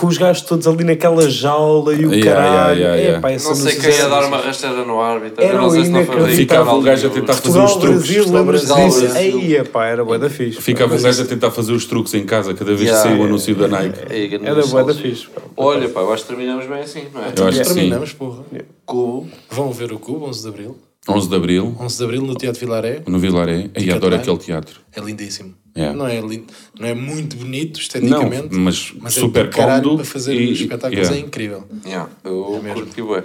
com os gajos todos ali naquela jaula e o Yeah, caralho. yeah, yeah, Não sei quem ia dar uma rasteira no árbitro. Era não sei se não. Ficava um gajo a tentar fazer Portugal, os truques. Aí, epá, era bué da fixe. Ficava um gajo a tentar fazer os truques em casa cada vez que saía o anúncio da Nike. Ei, grande Era bué da fixe. pá. Olha, pá, eu acho que terminamos bem assim, não é? Eu acho que. Terminamos, porra. Cubo. Vão ver o Cubo, 11 de Abril. 11 de Abril, 11 de Abril no Teatro Vilaré. no Vilaré. Aí adoro aquele teatro. É lindíssimo. Yeah. Não, é lindo, não é muito bonito Não, esteticamente, mas, mas super é caralho cómodo. para fazer e- espetáculos yeah. é incrível. Yeah, eu mesmo. curti bué.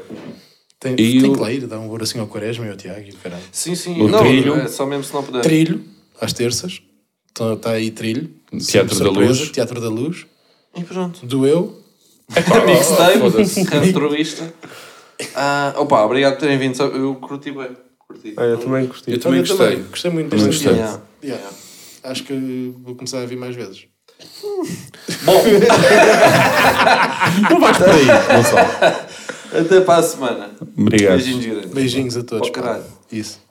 Tem, E tem o- que lá ir, dá um assim ao Quaresma e ao Tiago e o caralho. Sim, sim. O não, trilho. é só mesmo se não puder. Trilho, às terças. Está aí Trilho. Teatro da Surpresa, Luz. Teatro da Luz. E pronto. Do Eu. Mixtape, <laughs> entrevista. Ah, opa, obrigado por terem vindo. Eu curti bem. Curti. Ah, eu também gostei. Eu também gostei. Gostei muito deste. Yeah. Acho que vou começar a vir mais vezes. Bom, Não vais por aí, Gonçalo. até para a semana. Obrigado. Beijinhos. Beijinhos a todos. Oh. Isso.